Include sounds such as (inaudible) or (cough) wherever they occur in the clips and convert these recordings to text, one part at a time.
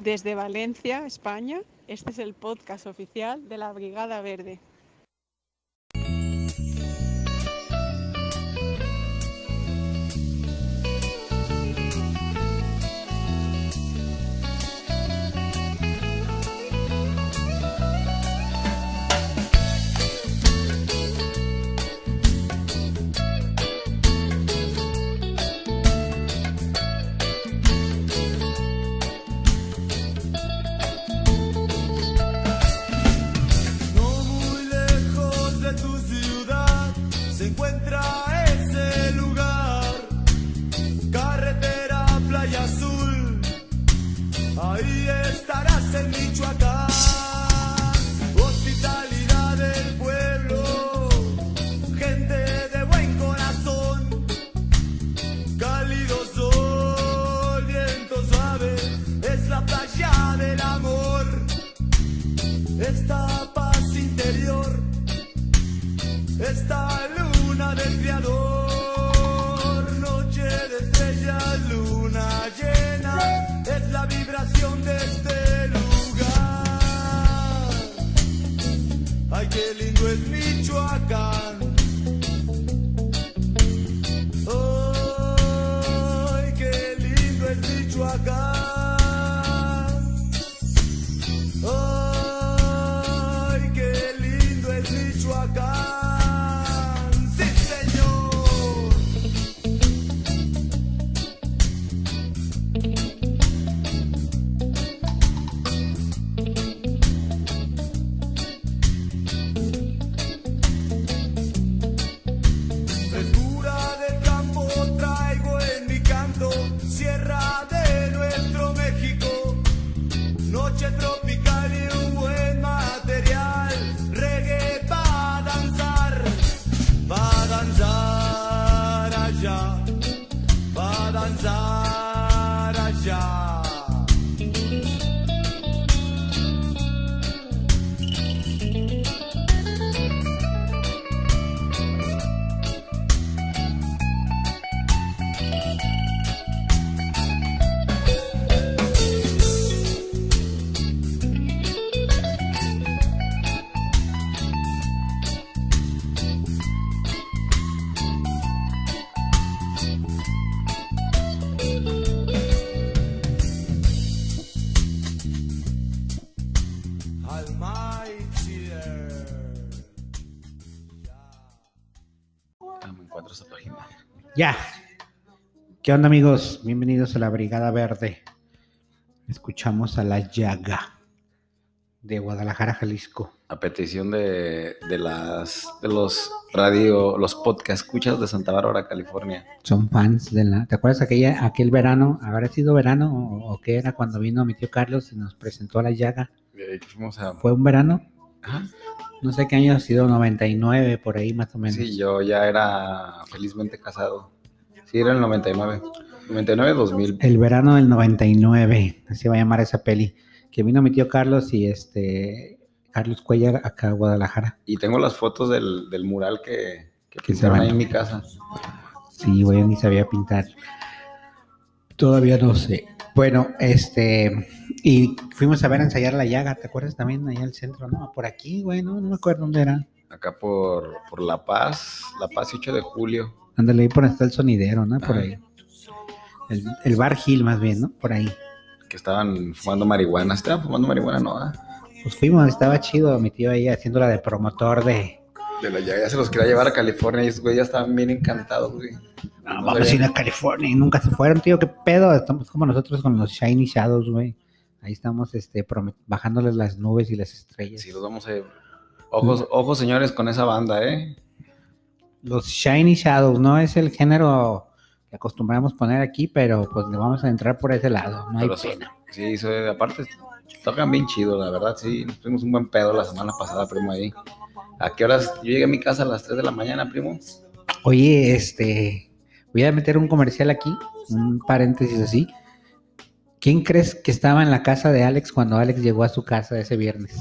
Desde Valencia, España, este es el podcast oficial de la Brigada Verde. Ya. ¿Qué onda amigos? Bienvenidos a la Brigada Verde. Escuchamos a La Llaga de Guadalajara, Jalisco. A petición de, de las de los radio, los podcast escuchas de Santa Bárbara, California. Son fans de la... ¿Te acuerdas aquella, aquel verano? ¿Habrá sido verano o, o qué era cuando vino mi tío Carlos y nos presentó a La Llaga? Eh, que fuimos a. ¿Fue un verano? Ajá. No sé qué año ha sido, 99 por ahí más o menos. Sí, yo ya era felizmente casado. Sí, era el 99. 99-2000. El verano del 99, así va a llamar esa peli. Que vino mi tío Carlos y este... Carlos Cuellar acá a Guadalajara. Y tengo las fotos del, del mural que, que Que se van. ahí en mi casa. Sí, güey, ni sabía pintar. Todavía no sé. Bueno, este, y fuimos a ver a ensayar la llaga, ¿te acuerdas también allá al centro? No, por aquí, güey, no, no me acuerdo dónde era. Acá por, por La Paz, La Paz 8 de julio. Ándale, ahí por donde está el sonidero, ¿no? Por Ah. ahí. El, el bar Hill, más bien, ¿no? Por ahí. Que estaban fumando marihuana. ¿Estaban fumando marihuana? No, ¿ah? Pues fuimos, estaba chido, mi tío ahí haciéndola de promotor de. De la llaga ya se los quería llevar a California y esos güey ya estaban bien encantados, güey. No, No vamos a ir a California y nunca se fueron, tío, qué pedo. Estamos como nosotros con los Shiny Shadows, güey. Ahí estamos, este, bajándoles las nubes y las estrellas. Sí, los vamos a... Ojos, ojos, señores, con esa banda, ¿eh? Los Shiny Shadows no es el género que acostumbramos poner aquí, pero pues le vamos a entrar por ese lado, no hay Pero son- pena. Sí, soy- aparte tocan bien chido, la verdad, sí. Nos tuvimos un buen pedo la semana pasada, primo, ahí. ¿A qué horas? Yo llegué a mi casa a las 3 de la mañana, primo. Oye, este, voy a meter un comercial aquí, un paréntesis así. ¿Quién crees que estaba en la casa de Alex cuando Alex llegó a su casa ese viernes?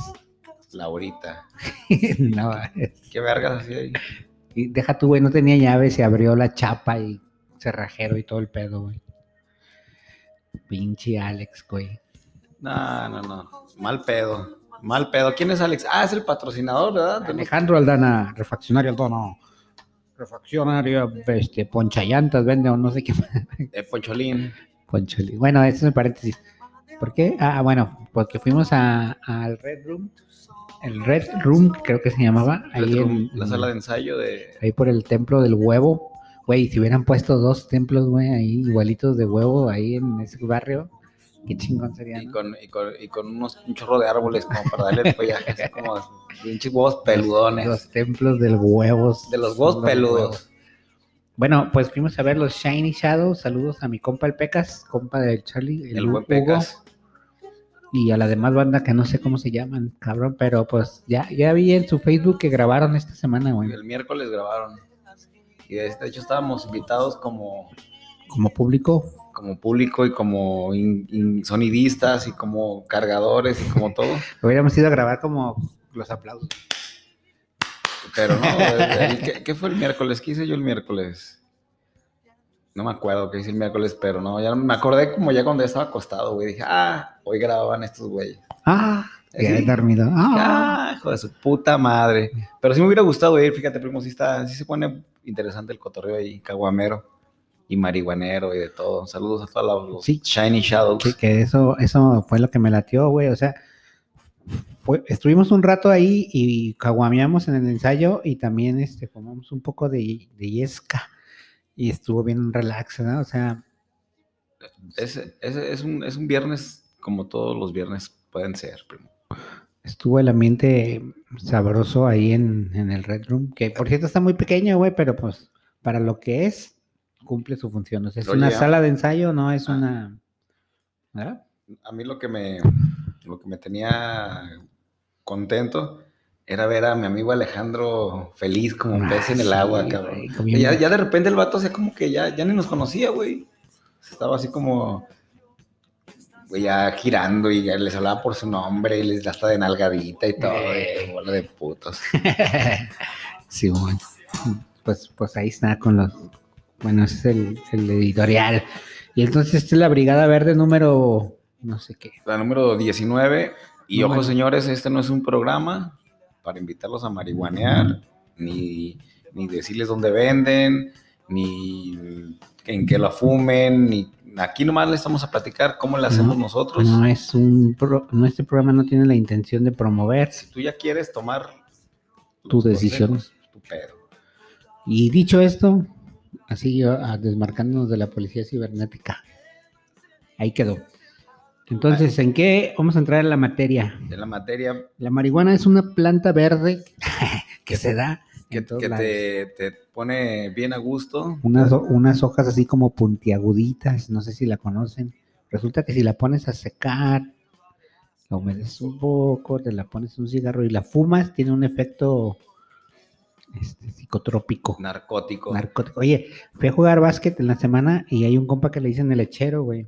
Laurita. (laughs) no, ¿Qué vergas así ahí? y deja tú, güey, no tenía llave, se abrió la chapa y cerrajero y todo el pedo, güey. Pinche Alex, güey. No, no, no. Mal pedo. Mal pedo. ¿Quién es Alex? Ah, es el patrocinador, ¿verdad? Alejandro Aldana, refaccionario Aldana. Refaccionario, este, ponchallantas vende o no sé qué. Eh, Poncholín. Poncholín. Bueno, eso es un paréntesis. ¿Por qué? Ah, bueno, porque fuimos a- al Red Room. El Red Room, creo que se llamaba. Ahí, en- la sala de ensayo de. ahí por el templo del huevo. Güey, si hubieran puesto dos templos, güey, ahí igualitos de huevo, ahí en ese barrio, qué chingón sería, Y ¿no? con, y con, y con unos, un chorro de árboles como para darle el follaje, así como (laughs) pinches huevos peludones. Los templos del huevos. de los huevos Los peludos. huevos. Bueno, pues fuimos a ver los Shiny Shadows. Saludos a mi compa el Pecas, compa del Charlie, el, El buen Hugo, Pecas. y a la demás banda que no sé cómo se llaman, cabrón, pero pues ya, ya vi en su Facebook que grabaron esta semana, güey, El miércoles grabaron. Y de de hecho estábamos invitados como, como público. Como público y como in- in- sonidistas y como cargadores y como todo. Hubiéramos ido a grabar como los aplausos. Pero no, (laughs) el- ¿qué, qué fue el miércoles? ¿Qué hice yo el miércoles? No me acuerdo qué hice el miércoles, pero no, ya me acordé como ya cuando ya estaba acostado, güey. Dije, ah, hoy grababan estos güeyes. Ah, ya he Sí. dormido. Ah, Ah, hijo de su puta madre. Pero sí me hubiera gustado ir, fíjate, primo, sí, está, sí se pone interesante el cotorreo ahí, caguamero y marihuanero y de todo. Saludos a todos los, Sí. Shiny Shadows. que, que eso, eso fue lo que me latió, güey. O sea, fue- estuvimos un rato ahí y caguameamos en el ensayo y también este, fumamos un poco de, de yesca y estuvo bien relax, ¿no? O sea, Ese, ese es, un, es un viernes como todos los viernes pueden ser, primo. estuvo el ambiente sabroso ahí en, en el Red Room, que por cierto está muy pequeño, güey, pero pues para lo que es, cumple su función. O sea, es una sala de ensayo, no es Ah. una... ¿Verdad? A mí lo que me, lo que me tenía contento era ver a mi amigo Alejandro feliz como un pez en el Ah, agua, cabrón. güey, ya, ya de repente el vato, o sea, como que ya, ya ni nos conocía, güey. Estaba así como, güey, ya girando y ya les hablaba por su nombre y les hasta de nalgadita y todo, Eh. y bola de putos. (laughs) Sí, bueno. Pues, pues ahí está con los. Bueno, ese es el, el editorial. Y entonces esta es la Brigada Verde número. No sé qué. La número 19. Y Número- ojo, señores, este no es un programa para invitarlos a marihuanear, ni, ni decirles dónde venden, ni en qué lo fumen, ni aquí nomás les estamos a platicar cómo le hacemos No, nosotros. No es un. pro- no, este programa no tiene la intención de promover Si tú ya quieres tomar tu decisión. tu pedo. Y dicho esto, así desmarcándonos de la policía cibernética. Ahí quedó. Entonces, ¿en qué vamos a entrar en la materia? De la materia La marihuana es una planta verde (laughs) que se da que, te, te pone bien a gusto. unas, unas hojas así como puntiaguditas, no sé si la conocen. Resulta que si la pones a secar, la humedeces un poco, te la pones en un cigarro y la fumas, tiene un efecto este, psicotrópico, Narcótico. narcótico. Oye, fui a jugar básquet en la semana y hay un compa que le dicen el lechero, güey.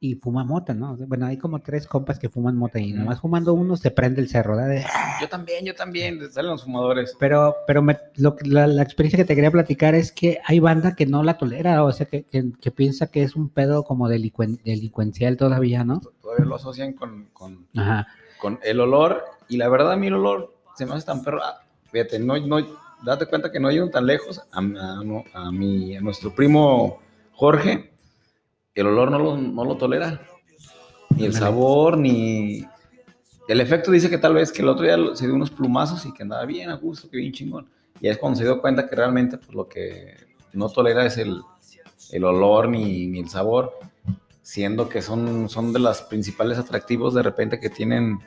Y fuma mota, ¿no? Bueno, hay como tres compas que fuman mota y nomás fumando uno se prende el cerro, ¿verdad? Yo también, yo también. Salen los fumadores. Pero, pero me- lo la, la experiencia que te quería platicar es que hay banda que no la tolera, o sea, que, que- que piensa que es un pedo como delicuen- delincuencial todavía, ¿no? Todavía lo asocian con, con, Ajá. con el olor. Y la verdad, a mí el olor se me hace tan perro. Fíjate, no, no, date cuenta que no llegan tan lejos. A, a- a mi, a nuestro primo Jorge, el olor no lo, no lo tolera. Ni el sabor, ni. El efecto dice que tal vez que el otro día se dio unos plumazos y que andaba bien a gusto, que bien chingón. Y es cuando se dio cuenta que realmente pues, lo que no tolera es el, el olor ni, ni el sabor, siendo que son, son de los principales atractivos de repente que tienen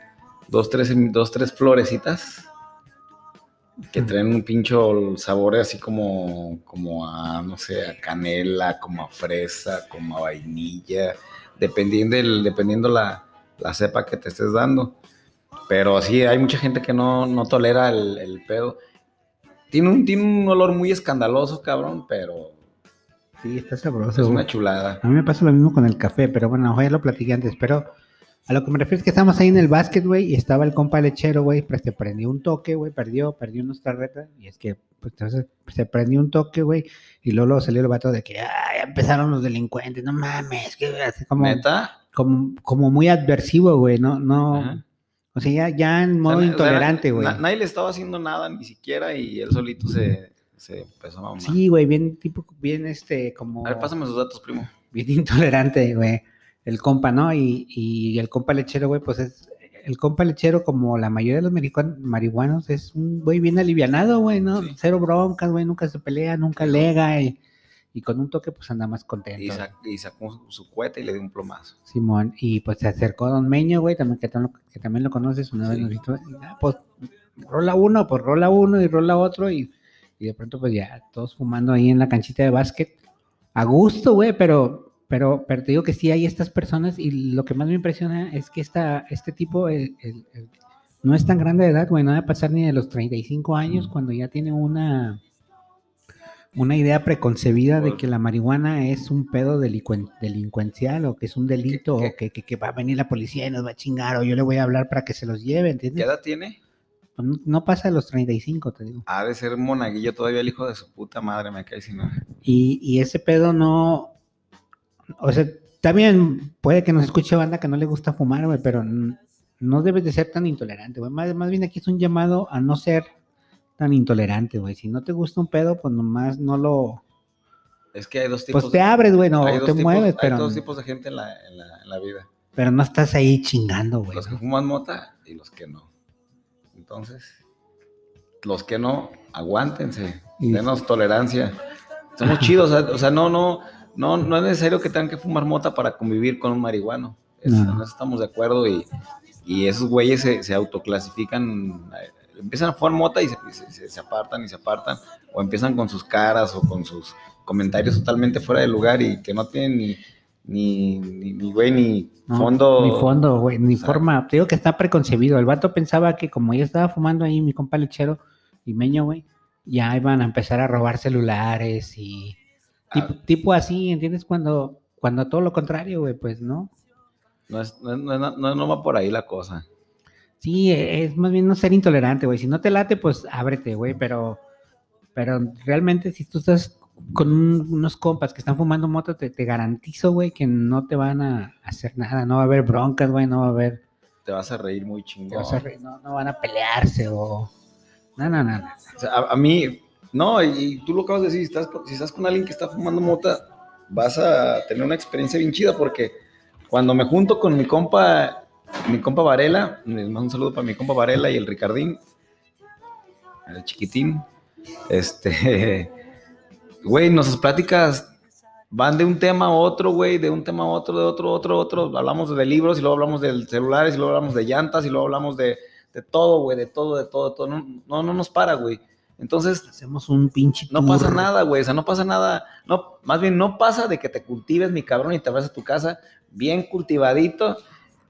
dos, tres, dos, tres florecitas que traen un pincho sabor así como, como a, no sé, a canela, como a fresa, como a vainilla, dependiendo, el, dependiendo la, la cepa que te estés dando. Pero sí, hay mucha gente que no, no tolera el, el pedo. Tiene un, tiene un olor muy escandaloso, cabrón, pero Sí, está es sabroso. una güey. chulada. A mí me pasa lo mismo con el café, pero bueno, ya lo platiqué antes, pero a lo que me refiero es que estábamos ahí en el básquet, güey, y estaba el compa lechero, güey, pues se prendió un toque, güey, perdió, perdió unos tarretas, y es que, pues entonces se prendió un toque, güey, y luego, luego salió el vato de que, ah, ya empezaron los delincuentes, no mames, que así como, Neta, como, como muy adversivo, güey, no, no, Ajá. o sea, ya, ya en modo O sea, na- intolerante, güey. na- nadie le estaba haciendo nada ni siquiera y él solito se, se empezó a mamar. Sí, güey, bien, tipo, bien, este, como... A ver, pásame sus datos, primo. bien intolerante, güey. El compa, ¿no? Y, y el compa lechero, güey, pues es. El compa lechero, como la mayoría de los marihuan- marihuanos, es un güey bien alivianado, güey, ¿no? Sí. Cero broncas, güey, nunca se pelea, nunca lega y, y con un toque, pues anda más contento. Y, sac- y sacó su, su cohete y le dio un plomazo. Simón, y pues se acercó Don Meño, güey, también, que, tam- que también lo conoces, una vez Sí. nos "Ah, pues rola uno, pues rola uno y rola otro, y, y de pronto, pues ya, todos fumando ahí en la canchita de básquet, a gusto, güey, pero, pero, pero te digo que sí hay estas personas, y lo que más me impresiona es que esta, este tipo el- el- el- no es tan grande de edad, güey, no va a pasar ni de los 35 años cuando ya tiene una una idea preconcebida de que la marihuana es un pedo delincuencial o que es un delito ¿Qué- o que, que- que va a venir la policía y nos va a chingar o yo le voy a hablar para que se los lleve, ¿Qué ¿entiendes? edad tiene? Pues No, no pasa de los 35, te digo. Ha de ser monaguillo todavía el hijo de su puta madre, me cae si no. Y, y ese pedo no, o sea, también puede que nos escuche banda que no le gusta fumar, güey, pero no debes de ser tan intolerante, güey. Más, más bien aquí es un llamado a no ser tan intolerante, güey. Si no te gusta un pedo, pues nomás no lo... Es que hay dos tipos. Pues te abres, güey, no, hay te tipos- mueves, hay pero, dos tipos de gente en la, en la- en la vida. pero no estás ahí chingando, güey. Los que fuman mota y los que no. Entonces, los que no, aguántense, denos tolerancia. Somos chidos, o sea, no, no, no, no es necesario que tengan que fumar mota para convivir con un marihuano. Es- No. Estamos de acuerdo y, y esos güeyes se, se autoclasifican, eh, empiezan a fumar mota y se, se- se- se apartan y se apartan, o empiezan con sus caras o con sus comentarios totalmente fuera de lugar y que no tienen ni, ni, ni, ni güey, ni No, fondo. Ni fondo, güey, ni o sea, forma. Te digo que está preconcebido. El vato pensaba que como ya estaba fumando ahí mi compa lechero y meño, güey, ya iban a empezar a robar celulares y tipo, Ah. tipo así, ¿entiendes? Cuando, cuando todo lo contrario, güey, pues no. No, es- no, no- no- no va por ahí la cosa. Sí, es más bien no ser intolerante, güey. Si no te late, pues ábrete, güey, pero, pero realmente si tú estás con un- unos compas que están fumando moto, te, te garantizo, güey, que no te van a hacer nada, no va a haber broncas, güey, no va a haber... Te vas a reír muy te chingón. vas a re- no, no van a pelearse o... No, no, no. no. O sea, a, a mí, no, y, tú lo acabas de decir, si estás, si estás con alguien que está fumando mota, vas a tener una experiencia bien chida porque cuando me junto con mi compa, mi compa Varela, les mando un saludo para mi compa Varela y el Ricardín, el chiquitín, este, (laughs) güey, nuestras pláticas van de un tema a otro, güey, de un tema a otro, de otro, otro, otro, hablamos de libros y luego hablamos de celulares y luego hablamos de llantas y luego hablamos de, de todo, güey, de todo, de todo, de todo, no, no, no nos para, güey. Entonces, Hacemos un pinche no pasa nada, güey. O sea, no pasa nada. No, más bien no pasa de que te cultives, mi cabrón, y te vas a tu casa bien cultivadito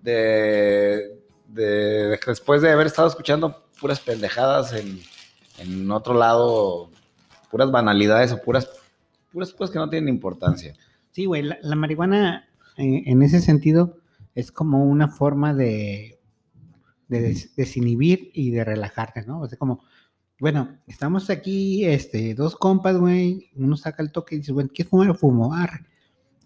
de, de- después de haber estado escuchando puras pendejadas en, en otro lado, puras banalidades o puras, puras cosas que no tienen importancia. Sí, güey, la, la marihuana eh, en ese sentido es como una forma de, de des- desinhibir y de relajarte, ¿no? O sea, como, bueno, estamos aquí, este, dos compas, güey, uno saca el toque y dice, bueno, ¿qué fumar? Fumo, arre.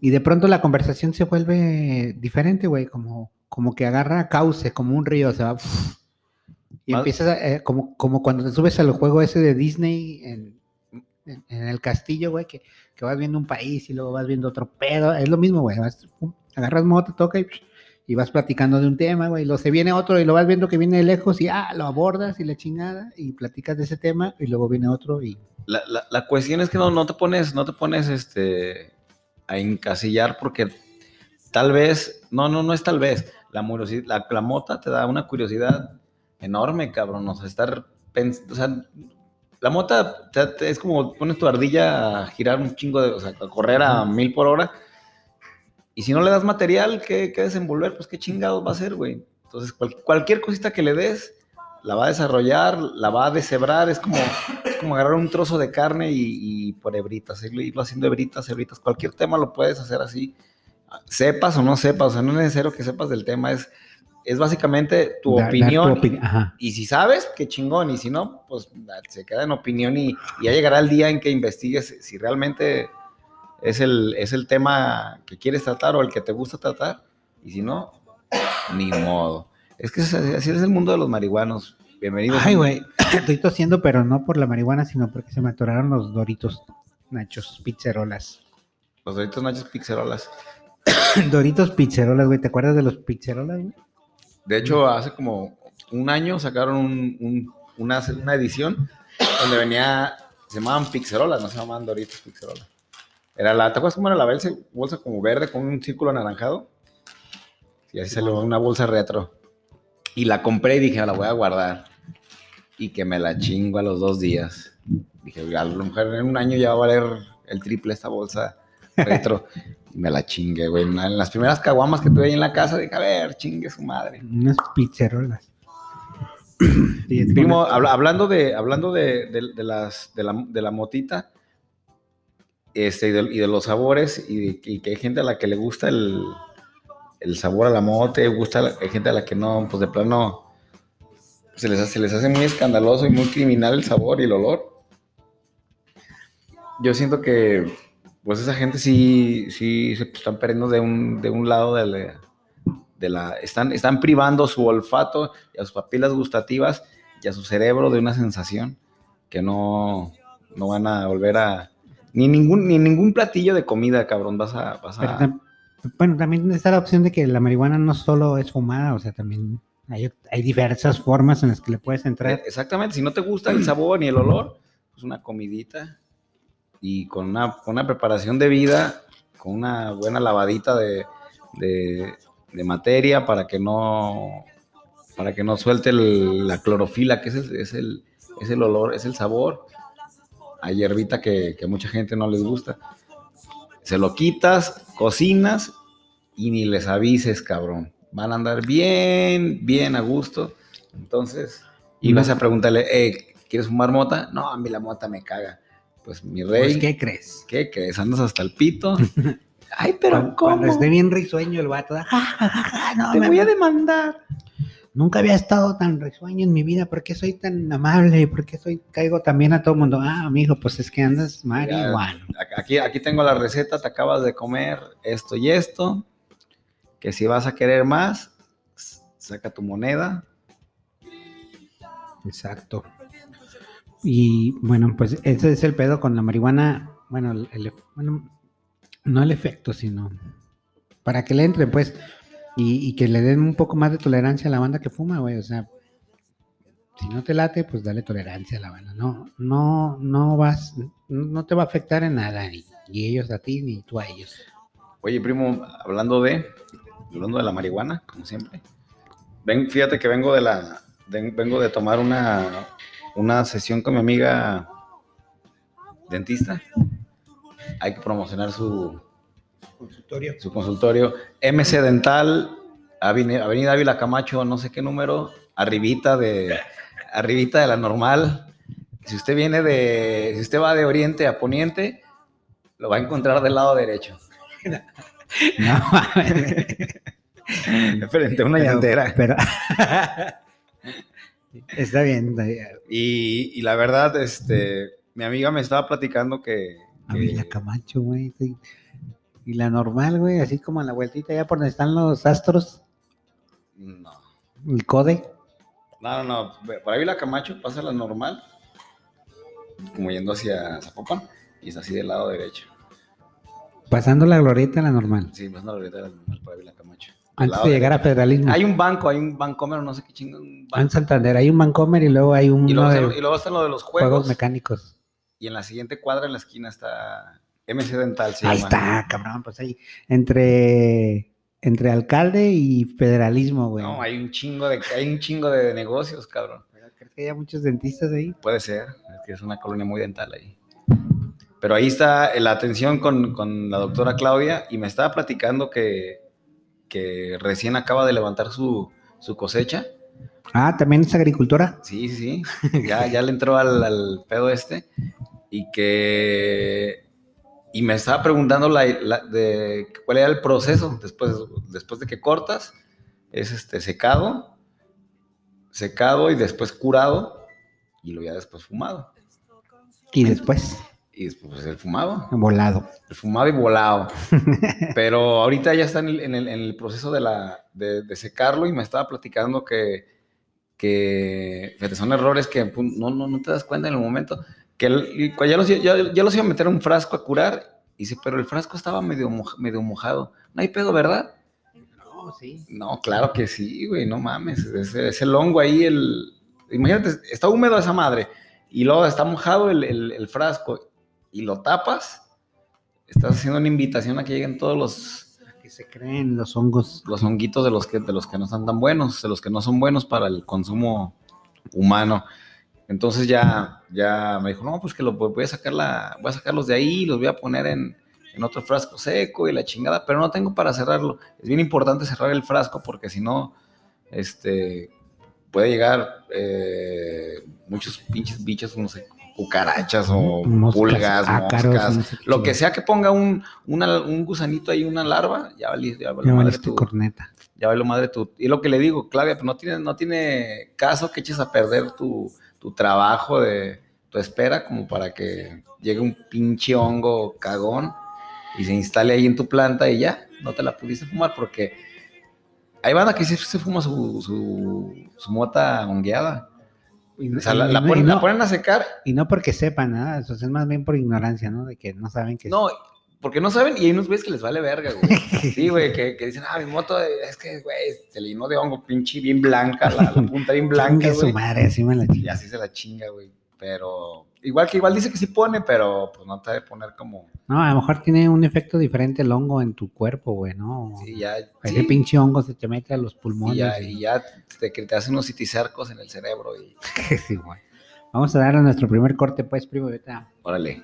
Y de pronto la conversación se vuelve diferente, güey, como, como que agarra cauce, como un río, se va... Y Más- empiezas, a, eh, como, como cuando te subes al juego ese de Disney en, en- en el castillo, güey, que, que vas viendo un país y luego vas viendo otro pedo. Es lo mismo, güey. agarras moto, toca y, y vas platicando de un tema, güey. Y luego se viene otro y lo vas viendo que viene de lejos y ah, lo abordas y la chingada y platicas de ese tema y luego viene otro y. La, la- la cuestión es que no, no te pones, no te pones este, a encasillar porque tal vez, no, no, no es tal vez, la, la, la mota te da una curiosidad enorme, cabrón, o sea, estar, pens- o sea, la mota te- te- es como pones tu ardilla a girar un chingo de, o sea, a correr a mil por hora, y si no le das material que, que desenvolver, pues qué chingados va a ser, güey. Entonces, cual- cualquier cosita que le des, la va a desarrollar, la va a deshebrar, es como, es como agarrar un trozo de carne y, y por hebritas, irlo irlo haciendo hebritas, hebritas, cualquier tema lo puedes hacer así, sepas o no sepas, o sea, no es necesario que sepas del tema, es, es básicamente tu dar opinión. opini- Ajá. Y si sabes, qué chingón. Y si no, pues se queda en opinión y, y ya llegará el día en que investigues si realmente es el, es el tema que quieres tratar o el que te gusta tratar. Y si no, ni modo. Es que así es el mundo de los marihuanos. Bienvenidos. Ay, güey. Estoy tosiendo, pero no por la marihuana, sino porque se me atoraron los doritos nachos, pizzerolas. Los doritos nachos pixerolas. (coughs) Doritos pizzerolas, güey. ¿Te acuerdas de los pizzerolas, güey? De hecho, hace como un año sacaron un- un- una, una edición donde venía, se llamaban pixerolas, no se llamaban doritos pixerolas. Era la, ¿te acuerdas cómo era la bolsa, bolsa como verde con un círculo anaranjado? Y así salió una bolsa retro. Y la compré y dije, "Ah, la voy a guardar. Y que me la chingo a los dos días. Dije, a lo mejor en un año ya va a valer el triple esta bolsa retro. (laughs) y me la chingue, güey. En la- en las primeras caguamas que tuve ahí en la casa, dije, a ver, chingue su madre. Unas pizzerolas. (clears throat) Primo, habla- hablando de, hablando de, de- de las, de, la, de la motita este, y, de, y de los sabores, y, y que hay gente a la que le gusta el, el sabor a la mote, gusta, hay gente a la que no, pues de plano se les, hace, se les hace muy escandaloso y muy criminal el sabor y el olor. Yo siento que, pues esa gente sí, sí se están perdiendo de un, de un lado de la, de la- están, están privando su olfato y a sus papilas gustativas y a su cerebro de una sensación que no, no van a volver a ni ningún ni ningún platillo de comida, cabrón, vas a, vas bueno, también está la opción de que la marihuana no solo es fumada, o sea, también hay, hay diversas formas en las que le puedes entrar. exactamente, si no te gusta el sabor ni el olor, pues una comidita y con una, con una preparación de vida, con una buena lavadita de, de, de materia para que no para que no suelte el- la clorofila, que es el, es, el, es el olor, es el sabor. Hay hierbita que, mucha gente no les gusta. Se lo quitas, cocinas y ni les avises, cabrón. Van a andar bien, bien a gusto. Entonces, y vas a preguntarle, eh, ¿quieres fumar mota? No, a mí la mota me caga. Pues mi rey, Pues, ¿Qué crees? ¿qué crees? ¿Andas hasta el pito? (laughs) Ay, pero Cuando, ¿cómo? cuando esté bien risueño el vato, ja, ja, ja, ja, no, Te me- voy a demandar. Nunca había estado tan risueño en mi vida, ¿por qué soy tan amable? ¿Y por qué soy, caigo también a todo el mundo? Ah, amigo, pues es que andas marihuana. Aquí, aquí tengo la receta, te acabas de comer esto y esto. Que si vas a querer más, saca tu moneda. Exacto. Y bueno, pues ese es el pedo con la marihuana. Bueno, el, bueno, no el efecto, sino para que le entren, pues, y, que le den un poco más de tolerancia a la banda que fuma, güey. O sea, si no te late, pues dale tolerancia a la banda. No, no, no vas, no te va a afectar en nada, ni, ni ellos a ti, ni tú a ellos. Oye, primo, hablando de, hablando de la marihuana, como siempre. Ven, fíjate que vengo de la, vengo de tomar una, una sesión con mi amiga dentista. Hay que promocionar su, Consultorio. su consultorio. MC Dental, Avenida Ávila Camacho, no sé qué número, arribita de, arribita de la normal. Si usted viene de, si usted va de oriente a poniente, lo va a encontrar del lado derecho. (laughs) No, mames. Frente a una Pero- llantera. Pero, (laughs) está bien. está bien. Y, y la verdad, este, mi amiga me estaba platicando que, que- Ávila Camacho, güey. sí. Y la normal, güey, así como a la vueltita, allá por donde están los astros, no, el code. no, no, no, por ahí la Camacho pasa la normal, como yendo hacia Zapopan, y es así del lado derecho. Pasando la glorieta, la normal. Sí, pasando la glorieta de la normal por ahí la Camacho. Antes de llegar a federalismo. Hay un banco, hay un bancomer, no sé qué chingón. un En. Santander hay un Vancomer y luego hay un Y luego, está, de y luego está lo de los juegos. juegos. mecánicos. y en la siguiente cuadra, en la esquina, está MC Dental. se ahí llama. está, cabrón, pues ahí. Entre, entre alcalde y federalismo, güey. No, hay un chingo de, hay un chingo de negocios, cabrón. ¿Crees que haya muchos dentistas ahí? Puede ser, es que es una colonia muy dental ahí. Pero ahí está la atención con, con la doctora Claudia y me estaba platicando que, que recién acaba de levantar su, su cosecha. Ah, también es agricultora. Sí, sí, sí. Ya, ya le entró al, al pedo este. Y que. Y me estaba preguntando la, la- de cuál era el proceso después, después de que cortas. Es este secado, secado y después curado. Y luego ya después fumado. Y después. Y después pues, el fumado. Volado. El fumado y volado. (laughs) Pero ahorita ya está en el, en el- en el proceso de, la, de, de secarlo y me estaba platicando que, que fíjate, son errores que pues, no, no, no te das cuenta en el momento. Que el- ya, los, ya, ya los iba a meter un frasco a curar. Y dice, pero el frasco estaba medio, moj- medio mojado. No hay pedo, ¿verdad? No, sí. No, claro que sí, güey, no mames. Ese, ese hongo ahí, el. Imagínate, está húmedo esa madre. Y luego está mojado el, el- el frasco. Y lo tapas. Estás haciendo una invitación a que lleguen todos los, Que se creen los hongos. los honguitos de los, que, de los que no están tan buenos, de los que no son buenos para el consumo humano. Entonces ya, ya me dijo, no, pues que lo voy a sacar la, voy a sacarlos de ahí, los voy a poner en, en otro frasco seco y la chingada, pero no tengo para cerrarlo. Es bien importante cerrar el frasco porque si no, este, puede llegar eh, muchos pinches bichos, no sé, cucarachas o Moscas, pulgas, ácaros, moscas, no sé qué lo que sea que ponga un, una- un gusanito ahí, una larva, ya valió, ya valió Ya madre tu- corneta. ya valió madre tu. Y lo que le digo, Claudia, pues no tiene, no tiene caso que eches a perder tu, tu trabajo de tu espera como para que llegue un pinche hongo cagón y se instale ahí en tu planta y ya, no te la pudiste fumar porque hay banda que sí se fuma su, su, su mota hongueada. Y, O sea, la, y la no- ponen, la a secar. y no porque sepan nada, es más bien por ignorancia, ¿no? De que no saben que No, porque no saben y hay unos güeyes que les vale verga, güey. (laughs) Sí, güey, que, que dicen, ah, mi moto es que, güey, se le llenó de hongo, pinche, bien blanca, la, la punta bien blanca, Chingue su güey. madre, así me la Y chinga. así se la chinga, güey. Pero, igual que igual dice que sí pone, pero pues no te debe poner como, No, a lo mejor tiene un efecto diferente el hongo en tu cuerpo, güey, ¿no? sí, ya, Ese sí, pinche hongo se te mete a los y pulmones. ya, y- y ya te, te hacen unos citicercos en el cerebro y, (laughs) Sí, güey. Vamos a dar a nuestro primer corte, pues, primo. ahorita. órale.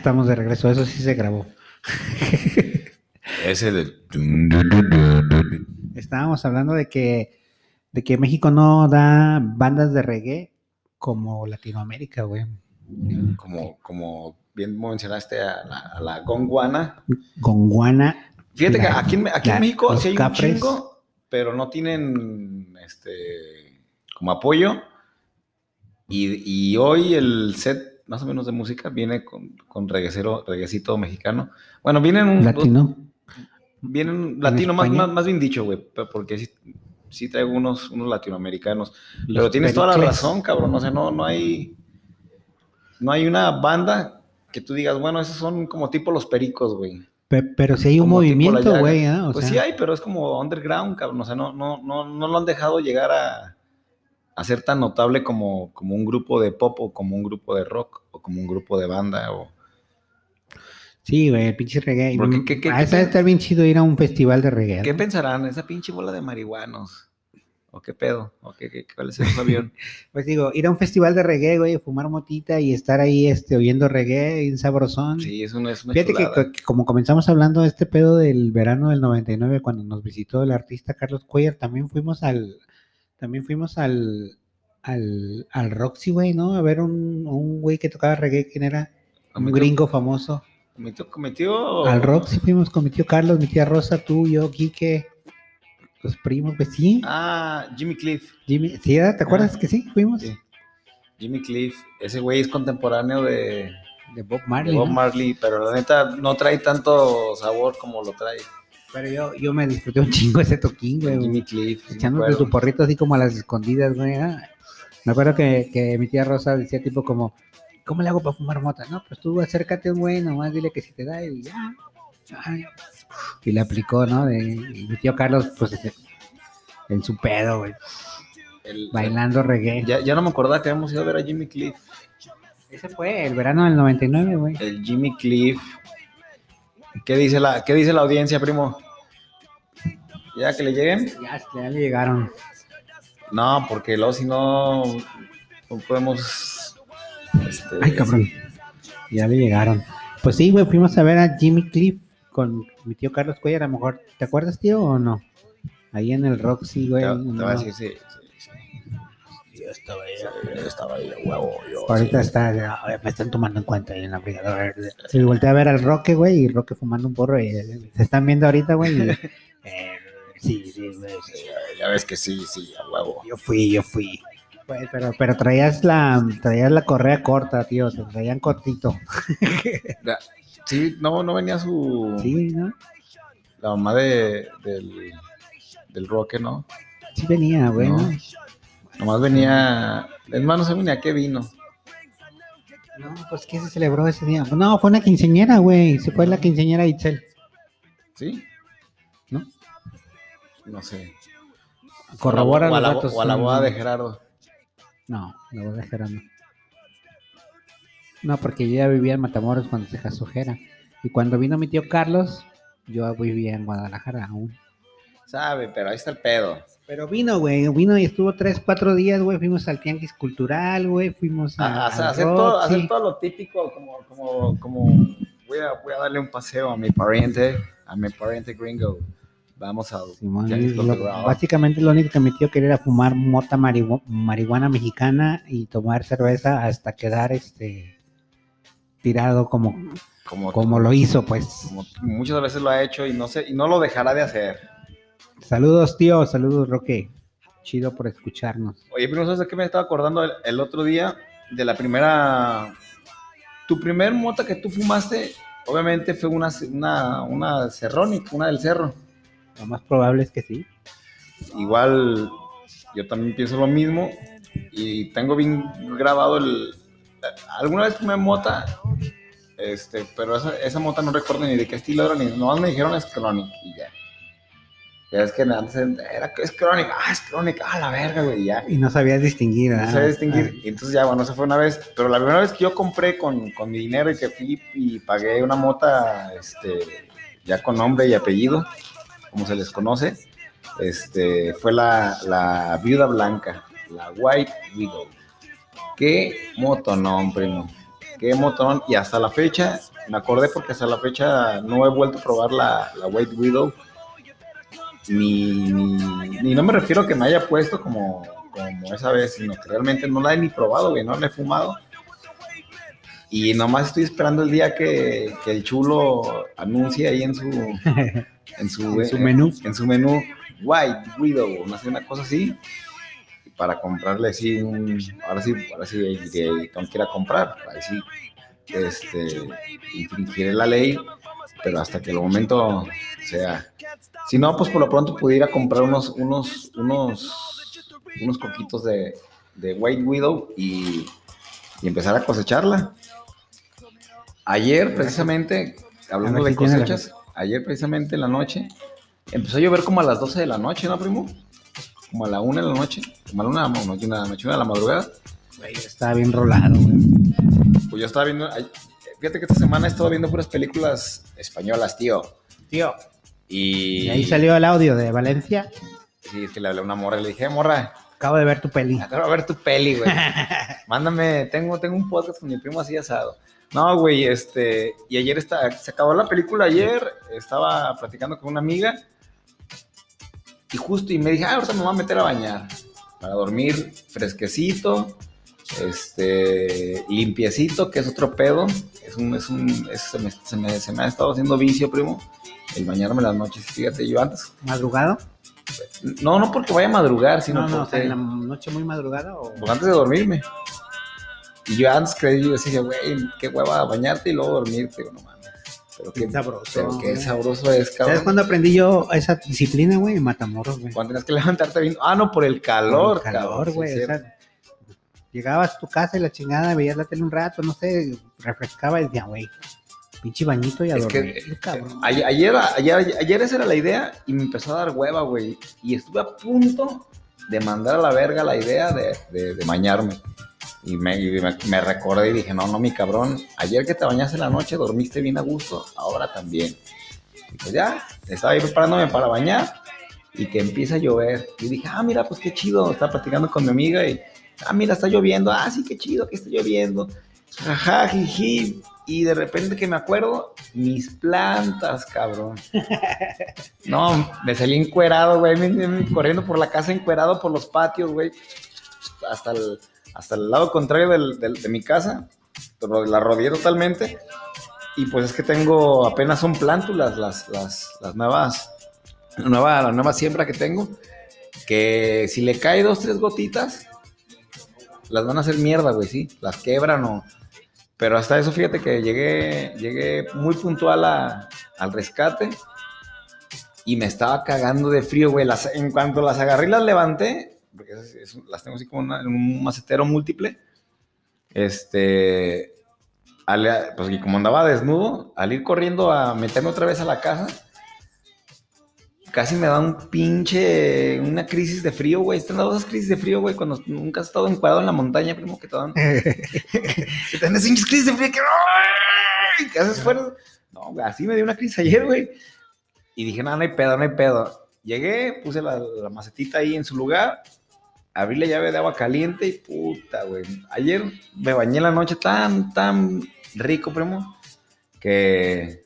Estamos de regreso, eso sí se grabó. Ese de... Estábamos hablando de que, de que México no da bandas de reggae como Latinoamérica, güey. Como, como bien mencionaste a la, a la gonguana. Gonguana. Fíjate que aquí, en- aquí la- en México sí hay capres. un chingo, pero no tienen este como apoyo. Y, y hoy el set más o menos de música viene con, con reguecero, reguecito mexicano. Bueno, vienen un Latino. vienen latino más, más, más bien dicho, güey, porque sí, sí traigo unos, unos latinoamericanos. Los Pero tienes toda la razón, cabrón. O sea, no, no hay. No hay una banda que tú digas, bueno, esos son como tipo los pericos, güey. Pe- pero si hay un Como movimiento, güey. O pues sea, sí hay, pero es como underground, cabrón. O sea, no, no, no, no lo han dejado llegar a, a ser tan notable como, como un grupo de pop o como un grupo de rock o como un grupo de banda. O... sí, güey, el pinche reggae. Porque, ¿qué- qué- ah, qué estar bien chido ir a un festival de reggae. ¿Qué ¿no? pensarán? ¿Esa pinche bola de marihuanos? ¿O qué pedo? ¿O qué, qué- cuál es el avión? (laughs) Pues digo, ir a un festival de reggae, güey, fumar motita y estar ahí este, oyendo reggae, bien sabrosón. Sí, es una, es una Fíjate que como comenzamos hablando de este pedo del verano del 99, cuando nos visitó el artista Carlos Cuellar, también fuimos al, también fuimos al, al, al Roxy, güey, ¿no? A ver un, un güey que tocaba reggae, ¿quién era? Un Cometió- gringo famoso. Cometió, cometió- Al Roxy fuimos con mi tío Carlos, mi tía Rosa, tú, yo, Quique, los primos, pues sí. Ah, Jimmy Cliff. Jimmy, ¿sí. ¿te acuerdas Ah, que sí? Fuimos. sí. Jimmy Cliff. Ese güey es contemporáneo de, De Bob de Marley. Bob ¿no? Marley, pero la neta no trae tanto sabor como lo trae Pero yo, yo me disfruté un chingo ese toquín, güey. Jimmy Cliff. sí echándote acuerdo. tu porrito así como a las escondidas, güey. ah. Me acuerdo que, que mi tía Rosa decía tipo como, ¿cómo le hago para fumar mota? No, pues tú acércate un güey, nomás dile que si te da y ya. Ay. Y le aplicó, ¿no? De, y mi tío Carlos, pues en su pedo, güey, El- bailando reggae. Ya, ya no me acordaba que habíamos ido a ver a Jimmy Cliff. Ese fue el verano del 99, güey. El Jimmy Cliff. ¿Qué dice la, qué dice la audiencia, primo? ¿Ya que le lleguen? Ya, ya le llegaron. No, porque luego si no, no podemos. este, Ay, cabrón. Ya le llegaron. Pues sí, güey, fuimos a ver a Jimmy Cliff con mi tío Carlos Cuellar. A lo mejor, ¿te acuerdas, tío, o no? Ahí en el Roxy, güey. Te, te no. va a decir, sí. sí, sí. Yo estaba ahí, yo estaba ahí de huevo. Yo, Ahorita sí. está, ya, me están tomando en cuenta ahí en la brigada. Sí, volteé a ver al Roque, güey, y Roque fumando un porro. Y, eh, se están viendo ahorita, güey. y, (laughs) eh, sí, sí, güey. sí. Ya ves que sí, sí, a huevo. Yo fui, yo fui. Güey, pero, pero traías la, traías la correa corta, tío. Te traían cortito. (laughs) Sí, no, no venía su. Sí, ¿no? La mamá de, del, del Roque, ¿no? Sí venía, güey. No. ¿no? Nomás venía. Es más, no sé ni a qué vino. No, pues ¿qué se celebró ese día? No, fue una quinceñera, güey. Se fue la quinceñera Itzel. ¿Sí? ¿No? Sé. Corrobora o a los la, datos. o a la boda de Gerardo. No, la boda de Gerardo. No, porque yo ya vivía en Matamoros cuando se casó Jera. Y cuando vino mi tío Carlos, yo vivía en Guadalajara aún. Sabe, pero ahí está el pedo. Pero vino, güey, vino y estuvo tres, cuatro días, güey. Fuimos al Tianguis Cultural, güey. Fuimos a, A, a- al hacer, todo, hacer todo lo típico, como, como, como voy, a, voy a darle un paseo a mi pariente, a mi pariente gringo. Vamos a lo- Cultural. básicamente lo único que mi tío quería era fumar mota marihu- marihuana mexicana y tomar cerveza hasta quedar este tirado como, como, como lo hizo, pues. como muchas veces lo ha hecho y no sé, y no lo dejará de hacer. Saludos, tío, saludos, Roque. Chido por escucharnos. Oye, primo, ¿sabes qué me estaba acordando el, el otro día? De la primera. Tu primer mota que tú fumaste, obviamente fue una, una, una Cerronic, una del cerro. Lo más probable es que sí. Igual yo también pienso lo mismo y tengo bien grabado el... Alguna vez fumé mota, este, pero esa, esa mota no recuerdo ni de qué estilo era, ni nomás me dijeron es Chronic y ya. Ya es que antes era es Chronic, ah, es Chronic, ah, la verga, güey, ya. Y no sabías distinguir, No ¿verdad? sé distinguir. Y entonces ya, bueno, esa fue una vez. Pero la primera vez que yo compré con, con mi dinero y que fui y pagué una mota, este, ya con nombre y apellido, como se les conoce, este, fue la, la viuda blanca, la White Widow. Qué motonón, primo. Qué motonón. Y hasta la fecha, me acordé porque hasta la fecha no he vuelto a probar la, la White Widow. Ni, ni, no me refiero a que me haya puesto como, como esa vez, sino que realmente no la he ni probado, güey, no la he fumado. Y nomás estoy esperando el día que, que el chulo anuncie ahí en su, (laughs) en su, En su menú. en su menú White Widow, no sé, una cosa así, para comprarle así un, ahora sí, ahora sí, de, que ir a comprar, ahí sí, este, infringiré la ley, pero hasta que el momento sea, si no, pues por lo pronto pudiera comprar unos, unos, unos, unos coquitos de, de White Widow y, y empezar a cosecharla. Ayer, precisamente, hablando de cosechas, ayer precisamente en la noche, empezó a llover como a las 12 de la noche, ¿no, primo? Como a la 1 de la noche, como a la 1 de la, una de noche, una de la madrugada. Güey, estaba bien rolado, güey. Pues yo estaba viendo, fíjate que esta semana he estado viendo puras películas españolas, tío. Tío. Y, Y ahí salió el audio de Valencia. Sí, es que le hablé a una morra y le dije, "Eh, morra, Acabo de ver tu peli. Quiero ver tu peli, güey. (laughs) Mándame, tengo, tengo un podcast con mi primo así asado. No, güey, este, y ayer está, se acabó la película ayer, estaba platicando con una amiga y justo y me dije, ah, ahorita me voy a meter a bañar para dormir fresquecito, este, limpiecito, que es otro pedo. Es un, es un, es- se, me, se me- se me ha estado haciendo vicio, primo, el bañarme las noches. Fíjate, yo antes, ¿Madrugado? no, no porque vaya a madrugar, sino No, no, porque... en la noche muy madrugada o. pues antes de dormirme. Y yo antes creí, yo decía, güey, qué hueva bañarte y luego dormirte. No mames. Pero qué, Qué sabroso. pero qué güey. sabroso es, ¿Sabes cabrón. cuándo aprendí yo esa disciplina, güey? En Matamoros, güey. Cuando tienes que levantarte bien. Ah, no, por el calor, Por el calor, cabrón, güey. sí, o sea, llegabas a tu casa y la chingada, veías la tele un rato, no sé, refrescaba y decía, güey, pinche bañito y a Es que, dormir, cabrón. Ayer, ayer, ayer, ayer esa era la idea y me empezó a dar hueva, güey. Y estuve a punto de mandar a la verga la idea de, de, de bañarme. Y, me, y me, me recordé y dije, no, no, mi cabrón, ayer que te bañaste en la noche dormiste bien a gusto, ahora también. Y pues ya, estaba ahí preparándome para bañar y que empieza a llover. Y dije, ah, mira, pues qué chido, estaba platicando con mi amiga y, ah, mira, está lloviendo, ah, sí, qué chido que está lloviendo. Ajá, jiji. Y de repente que me acuerdo, mis plantas, cabrón. (laughs) No, me salí encuerado, güey, corriendo por la casa encuerado por los patios, güey. Hasta el, hasta el lado contrario de mi casa. La rodeé totalmente. Y pues es que tengo, apenas son plántulas las, las, las nuevas, la nueva, la siembra que tengo. Que si le cae dos, tres gotitas, las van a hacer mierda, güey, sí. Las quebran o... Pero hasta eso, fíjate que llegué, llegué muy puntual al rescate y me estaba cagando de frío, güey. Las- en cuanto las agarré y las levanté, porque es- es- las tengo así como una- en un macetero múltiple, este, al- pues y como andaba desnudo, al ir corriendo a meterme otra vez a la casa, casi me da un pinche, una crisis de frío, güey. ¿Te han dado esas crisis de frío, güey? Cuando nunca has estado encuadrado en la montaña, primo, que te dan... (laughs) que te dan esas crisis de frío que... que haces fuerza. No, güey, así me dio una crisis ayer, güey. Y dije, no, no hay pedo, no hay pedo. Llegué, puse la, la macetita ahí en su lugar, abrí la llave de agua caliente y puta, güey. Ayer me bañé en la noche tan, tan rico, primo, que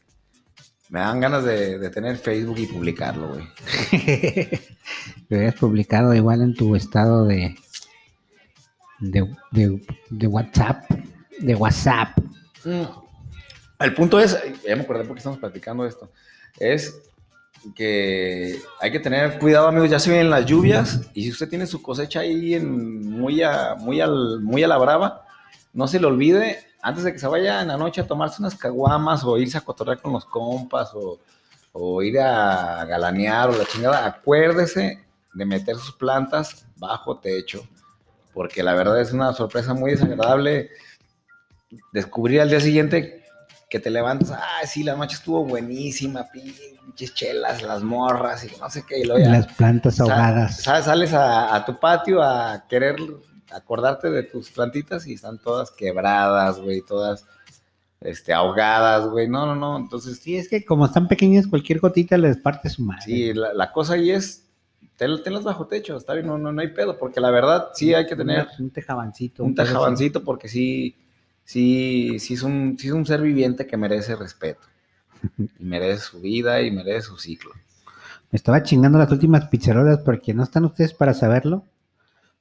me dan ganas de, de tener Facebook y publicarlo, güey. (laughs) Lo habías publicado igual en tu estado de, de, de, de WhatsApp. De WhatsApp. El punto es, ya me acordé porque estamos platicando esto, es que hay que tener cuidado, amigos, ya se vienen las lluvias y si usted tiene su cosecha ahí en muy a, muy al, muy a la brava, no se le olvide antes de que se vaya en la noche a tomarse unas caguamas o irse a cotorrear con los compas o, o ir a galanear o la chingada, acuérdese de meter sus plantas bajo techo, porque la verdad es una sorpresa muy desagradable descubrir al día siguiente que te levantas, ah, sí, la noche estuvo buenísima, pinches chelas, las morras y no sé qué, y ya Las plantas ahogadas. sa- sales a, a tu patio a querer acordarte de tus plantitas y están todas quebradas, güey, todas este, ahogadas, güey, no, no, no, entonces, Sí, es que como están pequeñas, cualquier gotita les parte su madre. sí, la, la cosa ahí es, ten- tenlas bajo techo, está bien, no, no, no hay pedo, porque la verdad sí hay que tener un tejabancito. un tajabancito porque sí, sí, sí es un, sí es un ser viviente que merece respeto. (laughs) Y merece su vida y merece su ciclo. Me estaba chingando las últimas pizzerolas porque no están ustedes para saberlo,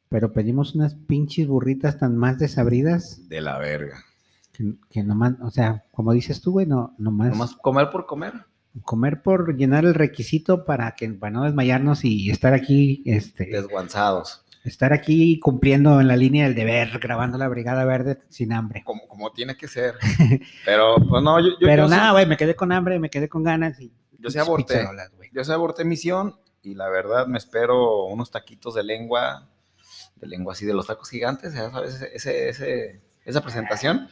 pero pedimos unas pinches burritas tan más desabridas De la verga. que, que nomás, o sea, como dices tú, güey, no, nomás, Nomás comer por comer. comer por llenar el requisito para que para no desmayarnos y estar aquí, este, Desguanzados. Estar aquí cumpliendo en la línea del deber, grabando la Brigada Verde sin hambre. Como, como tiene que ser. (laughs) Pero, pues no, yo, yo, pero yo nada, güey, me quedé con hambre, me quedé con ganas y Yo sí aborté. yo sí aborté misión y la verdad me espero unos taquitos de lengua, de lengua así de los tacos gigantes, ya sabes, ese, ese, esa presentación.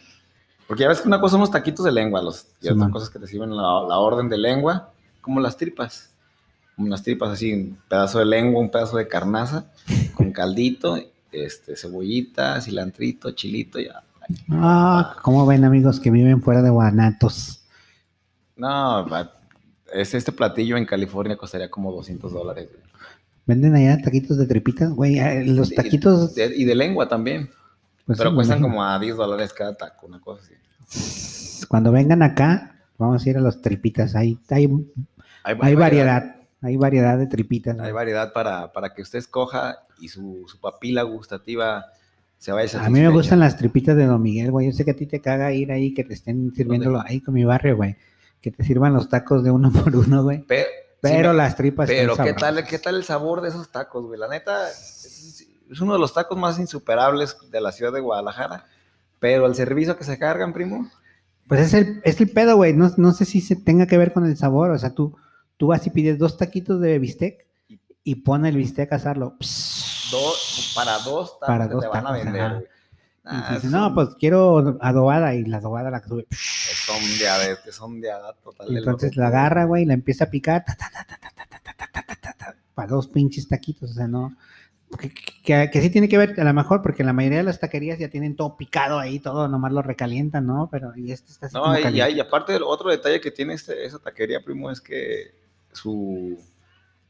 Porque ya ves que una cosa son los taquitos de lengua, los, y Sí, otra man. cosa es que te sirven la, la orden de lengua, como las tripas. Las tripas así, un pedazo de lengua, un pedazo de carnaza, con caldito, este, cebollita, cilantrito, chilito, ya. Ah, ¿cómo ven amigos que viven fuera de Guanatos? No, es este platillo en California costaría como 200 dólares. ¿Venden allá taquitos de tripitas? Güey, eh, los Y- taquitos... de- y de lengua también. pues, pero cuestan imagino. como a 10 dólares cada taco, una cosa así. Cuando vengan acá, vamos a ir a los tripitas. Hay, hay, Hay, hay variedad, hay variedad de tripitas. Hay güey. variedad para, para que usted escoja y su, su papila gustativa se vaya A mí me gustan las tripitas de Don Miguel, güey. Yo sé que a ti te caga ir ahí, que te estén sirviéndolo ahí con mi barrio, güey. Que te sirvan los tacos de uno (laughs) por uno, güey. Pe- Pero sí me- las tripas Pero ¿qué tal. ¿qué tal el sabor de esos tacos, güey? La neta, es, es uno de los tacos más insuperables de la ciudad de Guadalajara. Pero el servicio que se cargan, primo, Pues es el, es el pedo, güey. No, no sé si se tenga que ver con el sabor. O sea, tú, Tú vas y pides dos taquitos de bistec y pone el bistec a asarlo. Dos, para dos tacos para dos te van a vender. Ajá. Y dice, no, un... pues quiero adobada y la adobada la que sube. Son diabetes, son diabetes total. Y entonces la agarra, güey, y la empieza a picar. Ta, ta, ta, para dos pinches taquitos, o sea, no. Que, que, que, sí tiene que ver, a lo mejor, porque la mayoría de las taquerías ya tienen todo picado ahí, todo, nomás lo recalientan, ¿no? Pero y este está así No, como y, y, aparte, el otro detalle que tiene este, esa taquería, primo, es que su,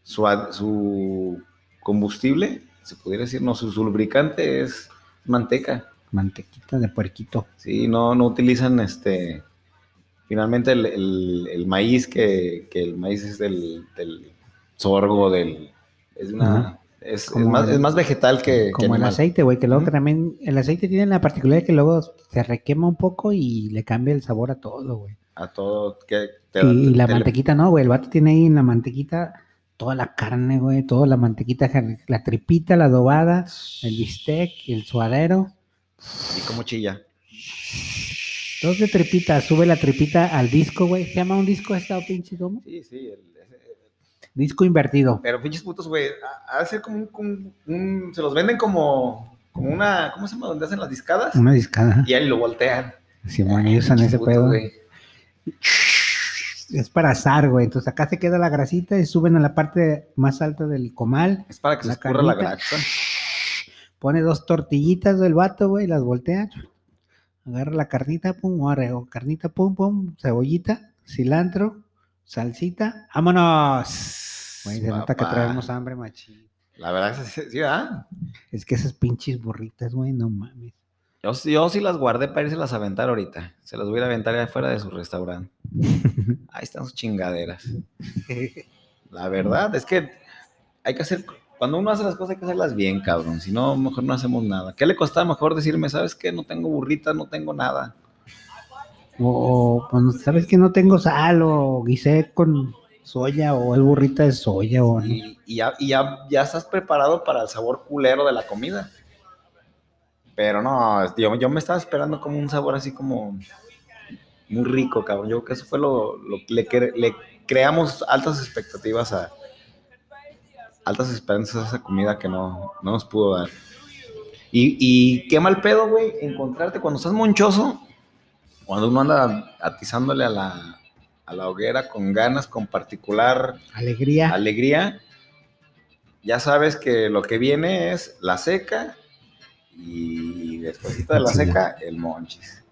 su, su combustible, se pudiera decir, no, su, su lubricante es manteca. Mantequita de puerquito. Sí, no, no utilizan este. Finalmente, el, el- el maíz, que, que el maíz es del, del sorgo, del. Es una. Es, es más, el- es más vegetal que, que Como el aceite, güey, que luego también el aceite tiene la particularidad que luego se requema un poco y le cambia el sabor a todo, güey. A todo. Que te- Y, y la te le- mantequita no, güey, el vato tiene ahí en la mantequita toda la carne, güey, toda la mantequita, la tripita, la adobada, el bistec, el suadero. Y como chilla. Dos de tripita, sube la tripita al disco, güey. ¿Se llama un disco esta pinche domo? Sí, sí. el- Disco invertido. Pero pinches putos, güey, ha- de ser como un, Se los venden como, como una... ¿Cómo se llama? Donde hacen las discadas. Una discada. Y ahí lo voltean. Simón, y usan Pinches ese putos, pedo. güey. Es para asar, güey. Entonces acá se queda la grasita y suben a la parte más alta del comal. Es para que se La escurra la carnita. grasa. Pone dos tortillitas del vato, güey, las voltea. Agarra la carnita, pum, arreo. Carnita, pum, pum, cebollita, cilantro, salsita. ¡Vámonos! Güey, se nota que traemos hambre, machín. La verdad es que sí, ¿verdad? Es que esas pinches burritas, güey, no mames. Yo, sí- yo sí las guardé para irse las a aventar ahorita. Se las voy a ir a aventar allá afuera de su restaurante. (laughs) Ahí están sus chingaderas. (laughs) La verdad es que hay que hacer... Cuando uno hace las cosas hay que hacerlas bien, cabrón. Si no, mejor no hacemos nada. ¿Qué le costaba mejor decirme, sabes qué? No tengo burrita, no tengo nada. O, pues, ¿sabes que no tengo sal? O guisé con soya, o el burrita de soya, o... y, y ya, ya, ya estás preparado para el sabor culero de la comida. Pero no, yo, yo me estaba esperando como un sabor así como muy rico, cabrón. Yo creo que eso fue lo, lo le creamos altas expectativas a altas esperanzas a esa comida que no, no nos pudo dar. Y, y qué mal pedo, güey, encontrarte cuando estás monchoso, cuando uno anda atizándole a la, a la hoguera con ganas, con particular Alegría. alegría, ya sabes que lo que viene es la seca y después de la Sí. seca, el monchis.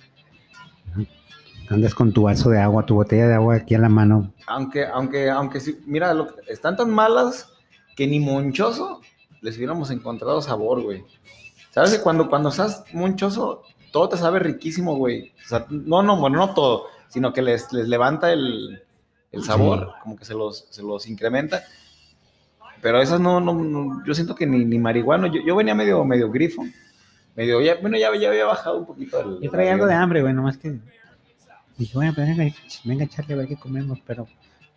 Andas con tu vaso de agua, tu botella de agua aquí a la mano. Aunque, aunque, aunque sí, mira, lo- están tan malas que ni monchoso les hubiéramos encontrado sabor, güey. ¿Sabes que cuando, cuando estás monchoso, todo te sabe riquísimo, güey? O sea, no, no, bueno, no todo, sino que les, les levanta el, el sabor, como que se los, se los incrementa. Pero esas no, no, no, yo siento que ni, ni marihuana, yo, yo venía medio, medio grifo, medio, ya, bueno, ya, ya había bajado un poquito el... Yo traía algo de hambre, güey, nomás que dije, bueno, pues venga, venga, Charlie, a ver qué comemos, pero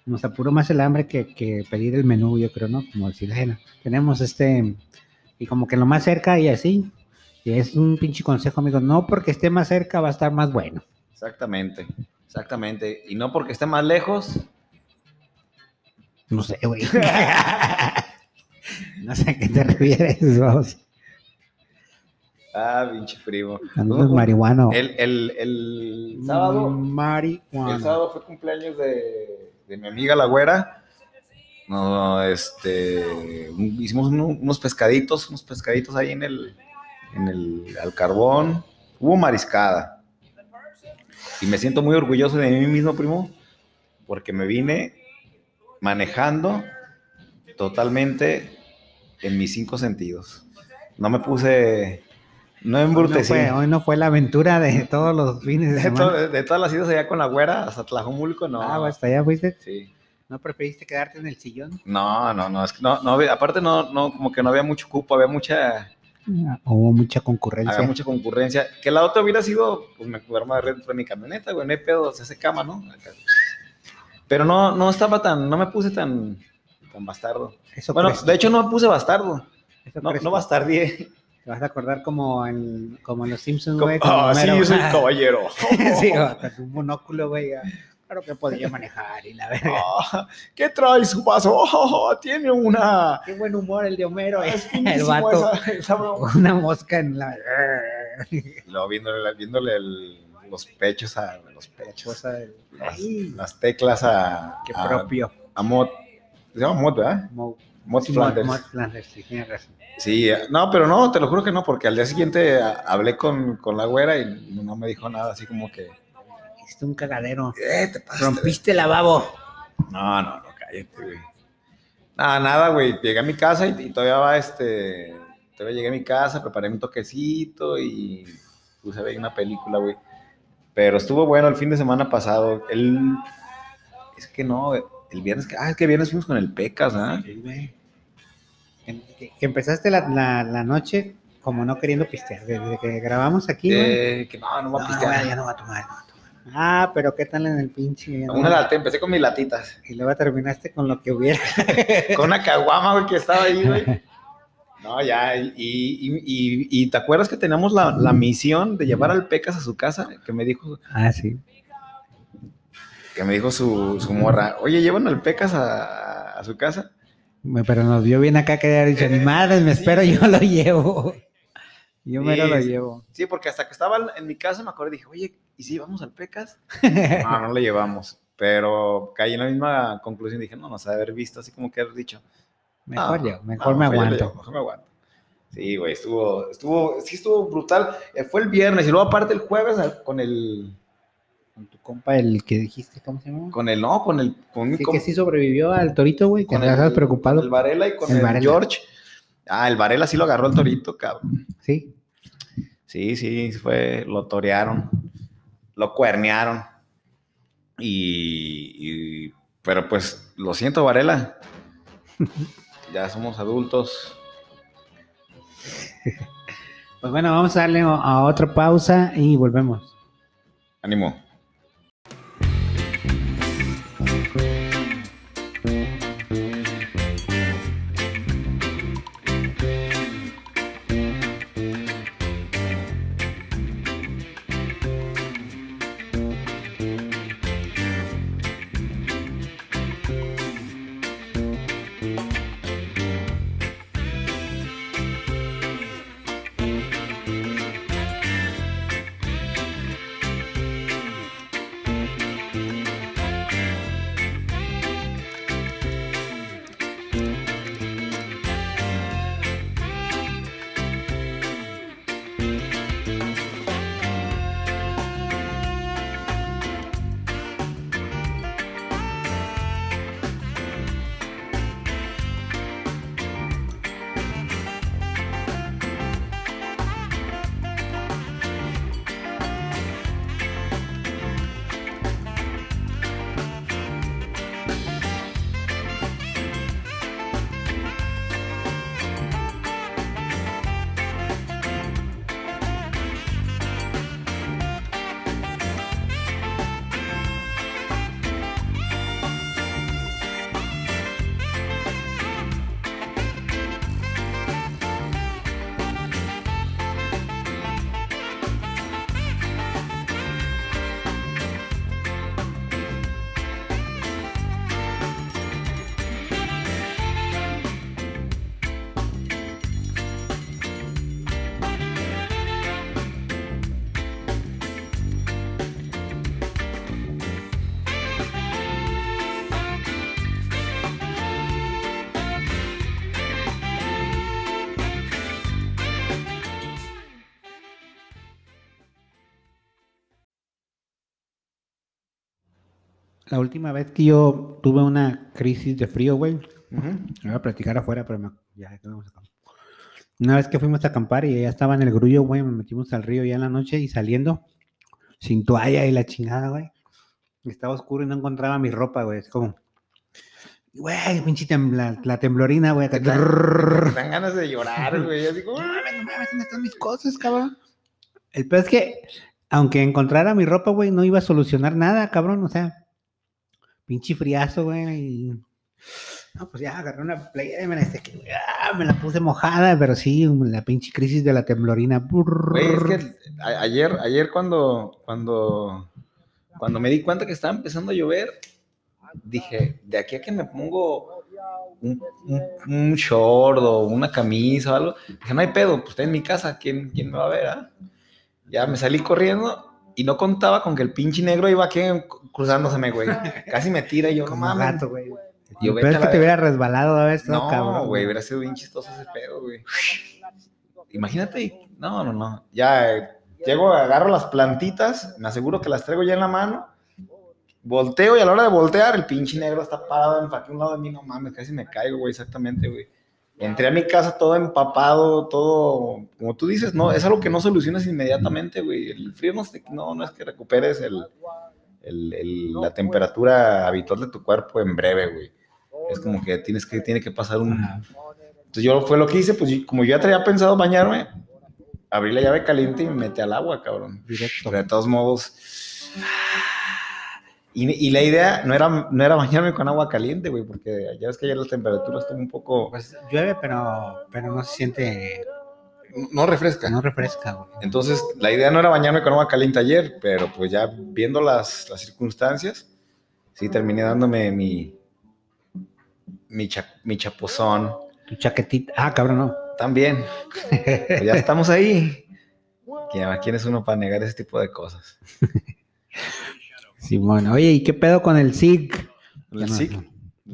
nos apuró más el hambre que, que pedir el menú, yo creo, ¿no? Como decir, bueno, tenemos este, y como que lo más cerca y así, es un pinche consejo, amigo, no porque esté más cerca va a estar más bueno. Exactamente, exactamente. Y no porque esté más lejos, No sé, güey. (laughs) no sé a qué te refieres, vamos. Ah, pinche primo. Andas marihuano. El, el, el sábado, Marihuana. el sábado fue cumpleaños de, de mi amiga la güera. No, este, hicimos uno- unos pescaditos, unos pescaditos ahí en el, en el, al carbón. Hubo mariscada. Y me siento muy orgulloso de mí mismo, primo, porque me vine manejando totalmente en mis cinco sentidos. No me puse, no Hoy no, embrutecí. fue, hoy no fue la aventura de todos los fines de De, semana. to- de todas las idas allá con la güera hasta Tlajomulco, no. Ah, hasta allá fuiste. Sí. ¿No preferiste quedarte en el sillón? No, no, no, es que no, no aparte no, no, como que no había mucho cupo, había mucha, Hubo mucha concurrencia. había mucha concurrencia. Que la otra hubiera sido, pues me duermo dentro de mi camioneta, güey, no hay pedo, se hace cama, ¿no? Pero no, no estaba tan, no me puse tan, tan bastardo. Eso Bueno, de hecho no me puse bastardo, eso no, crees- no bastardié. Te vas a acordar como en, como en los Simpsons, güey. Ah, sí, yo soy caballero. (laughs) sí, (laughs) con un monóculo, güey. Claro que podía manejar y la verga. Ah, ¿Qué trae su vaso? (laughs) Oh, tiene una... Qué buen humor el de Homero, eh. Es (laughs) El vato. esa- esa. Una mosca en la. Luego viéndole, viéndole el- los pechos a los pechos. Del- Las, las teclas a, qué a, propio. a Mod. Se llama Mod, ¿verdad? Mo- Mod sí, Flanders. Mod Flanders, sí, tienes razón. Sí, eh, no, pero no, te lo juro que no, porque al día siguiente hablé con, con la güera y no me dijo nada, así como que, Hiciste un cagadero. eh, te pasaste de- Rompiste el lavabo. No, no, no, cállate, güey. Nada, nada, güey. Llegué a mi casa y, y todavía va, este, todavía llegué a mi casa, preparé mi toquecito y puse a ver una película, güey. Pero estuvo bueno el fin de semana pasado. El, es que no, el viernes, ah, es que viernes fuimos con el Pecas, ¿ah? Sí, güey. Que, que- empezaste la, la, la noche como no queriendo pistear. Desde que grabamos aquí, güey. Eh, que no, no voy a No, pistear. güey, ya no va a tomar. no va a tomar. Ah, pero qué tal en el pinche. Una lata, empecé con mis latitas. Y luego terminaste con lo que hubiera. (laughs) con una caguama, güey, que estaba ahí, güey. (laughs) No, ya, y, y, y- y te acuerdas que teníamos la, la misión de llevar al Pecas a su casa, que me dijo, Ah, sí. que me dijo su, su morra, oye, llevan al Pecas a, a su casa. Me- Pero nos vio bien acá que dicho, ni madre, me espero, yo lo llevo. Yo Sí, mero lo llevo. Sí, porque hasta que estaba en mi casa me acuerdo y dije, oye, ¿y si vamos al Pecas? No, no le llevamos. Pero caí en la misma conclusión. Dije, no, nos ha de haber visto así como que haber dicho. Mejor "No, yo, mejor no, me aguanto. mejor me aguanto. Sí, güey, estuvo, estuvo, sí estuvo brutal. Eh, fue el viernes y luego aparte el jueves con el, Con tu compa, el que dijiste, ¿cómo se llama? con el, no, con el, con mi Sí, compa- que sí sobrevivió al torito, güey, que con andabas preocupado. El Varela y con El el, Varela. George. Ah, el Varela sí lo agarró el torito, cabrón. Sí. Sí, sí, fue, lo torearon, lo cuernearon. Y, y- pero pues, lo siento, Varela. (laughs) ya somos adultos. (laughs) Pues bueno, vamos a darle a otra pausa y volvemos. Ánimo. La última vez que yo tuve una crisis de frío, güey, me voy a platicar afuera, pero me- ya, vamos acá. Una vez que fuimos a acampar y ya estaba en el grullo, güey, me metimos al río ya en la noche y saliendo, sin toalla y la chingada, güey. Estaba oscuro y no encontraba mi ropa, güey. Es como, güey, pinche tembla- la temblorina, güey. Te (laughs) dan- ganas de llorar, güey. Yo digo, No mames, no mames, ¿dónde están mis cosas, cabrón? El peor es que, aunque encontrara mi ropa, güey, no iba a solucionar nada, cabrón. O sea, pinche friazo, güey. y- No, pues ya agarré una playa y me la, ah, me la puse mojada, pero sí, la pinche crisis de la temblorina. Güey, es que ayer, ayer cuando, cuando, cuando me di cuenta que estaba empezando a llover, dije, de aquí a que me pongo un, un, un short o una camisa o algo, dije, no hay pedo, pues está en mi casa, ¿quién, quién me va a ver? ah?". Ya me salí corriendo y no contaba con que el pinche negro iba aquí cruzándoseme, güey. (laughs) Casi me tira y yo, no Como mames. gato, güey. Yo, Pero es a que te hubiera resbalado a veces, No, cabrón. güey, hubiera sido bien chistoso ese pedo, güey. (laughs) Imagínate, no, no, no. Ya eh, llego, agarro las plantitas, me aseguro que las traigo ya en la mano, volteo y a la hora de voltear, el pinche negro está parado en un lado de mí, no mames, casi me caigo, güey, exactamente, güey. Entré a mi casa todo empapado, todo, como tú dices, no, es algo que no solucionas inmediatamente, güey. El frío no, no, no es que recuperes el, el- el- la temperatura habitual de tu cuerpo en breve, güey. Es como que tienes que, tiene que pasar un, entonces yo fue lo que hice, pues como yo ya traía pensado bañarme, abrí la llave caliente y me metí al agua, cabrón. Directo. Pero de todos modos. Y, y la idea no era, no era bañarme con agua caliente, güey, porque ya ves que ayer la temperatura estuvo un poco. Pues llueve, pero, pero no se siente, No refresca. no refresca, güey. Entonces, la idea no era bañarme con agua caliente ayer, pero pues ya viendo las, las circunstancias, sí terminé dándome mi, mi, cha- mi chapuzón. Tu chaquetita. Ah, cabrón, no. También. Pues ya estamos ahí. (laughs) ¿Quién, quién es uno para negar ese tipo de cosas? (laughs) Simón, oye, ¿y qué pedo con el SIG? El no, no.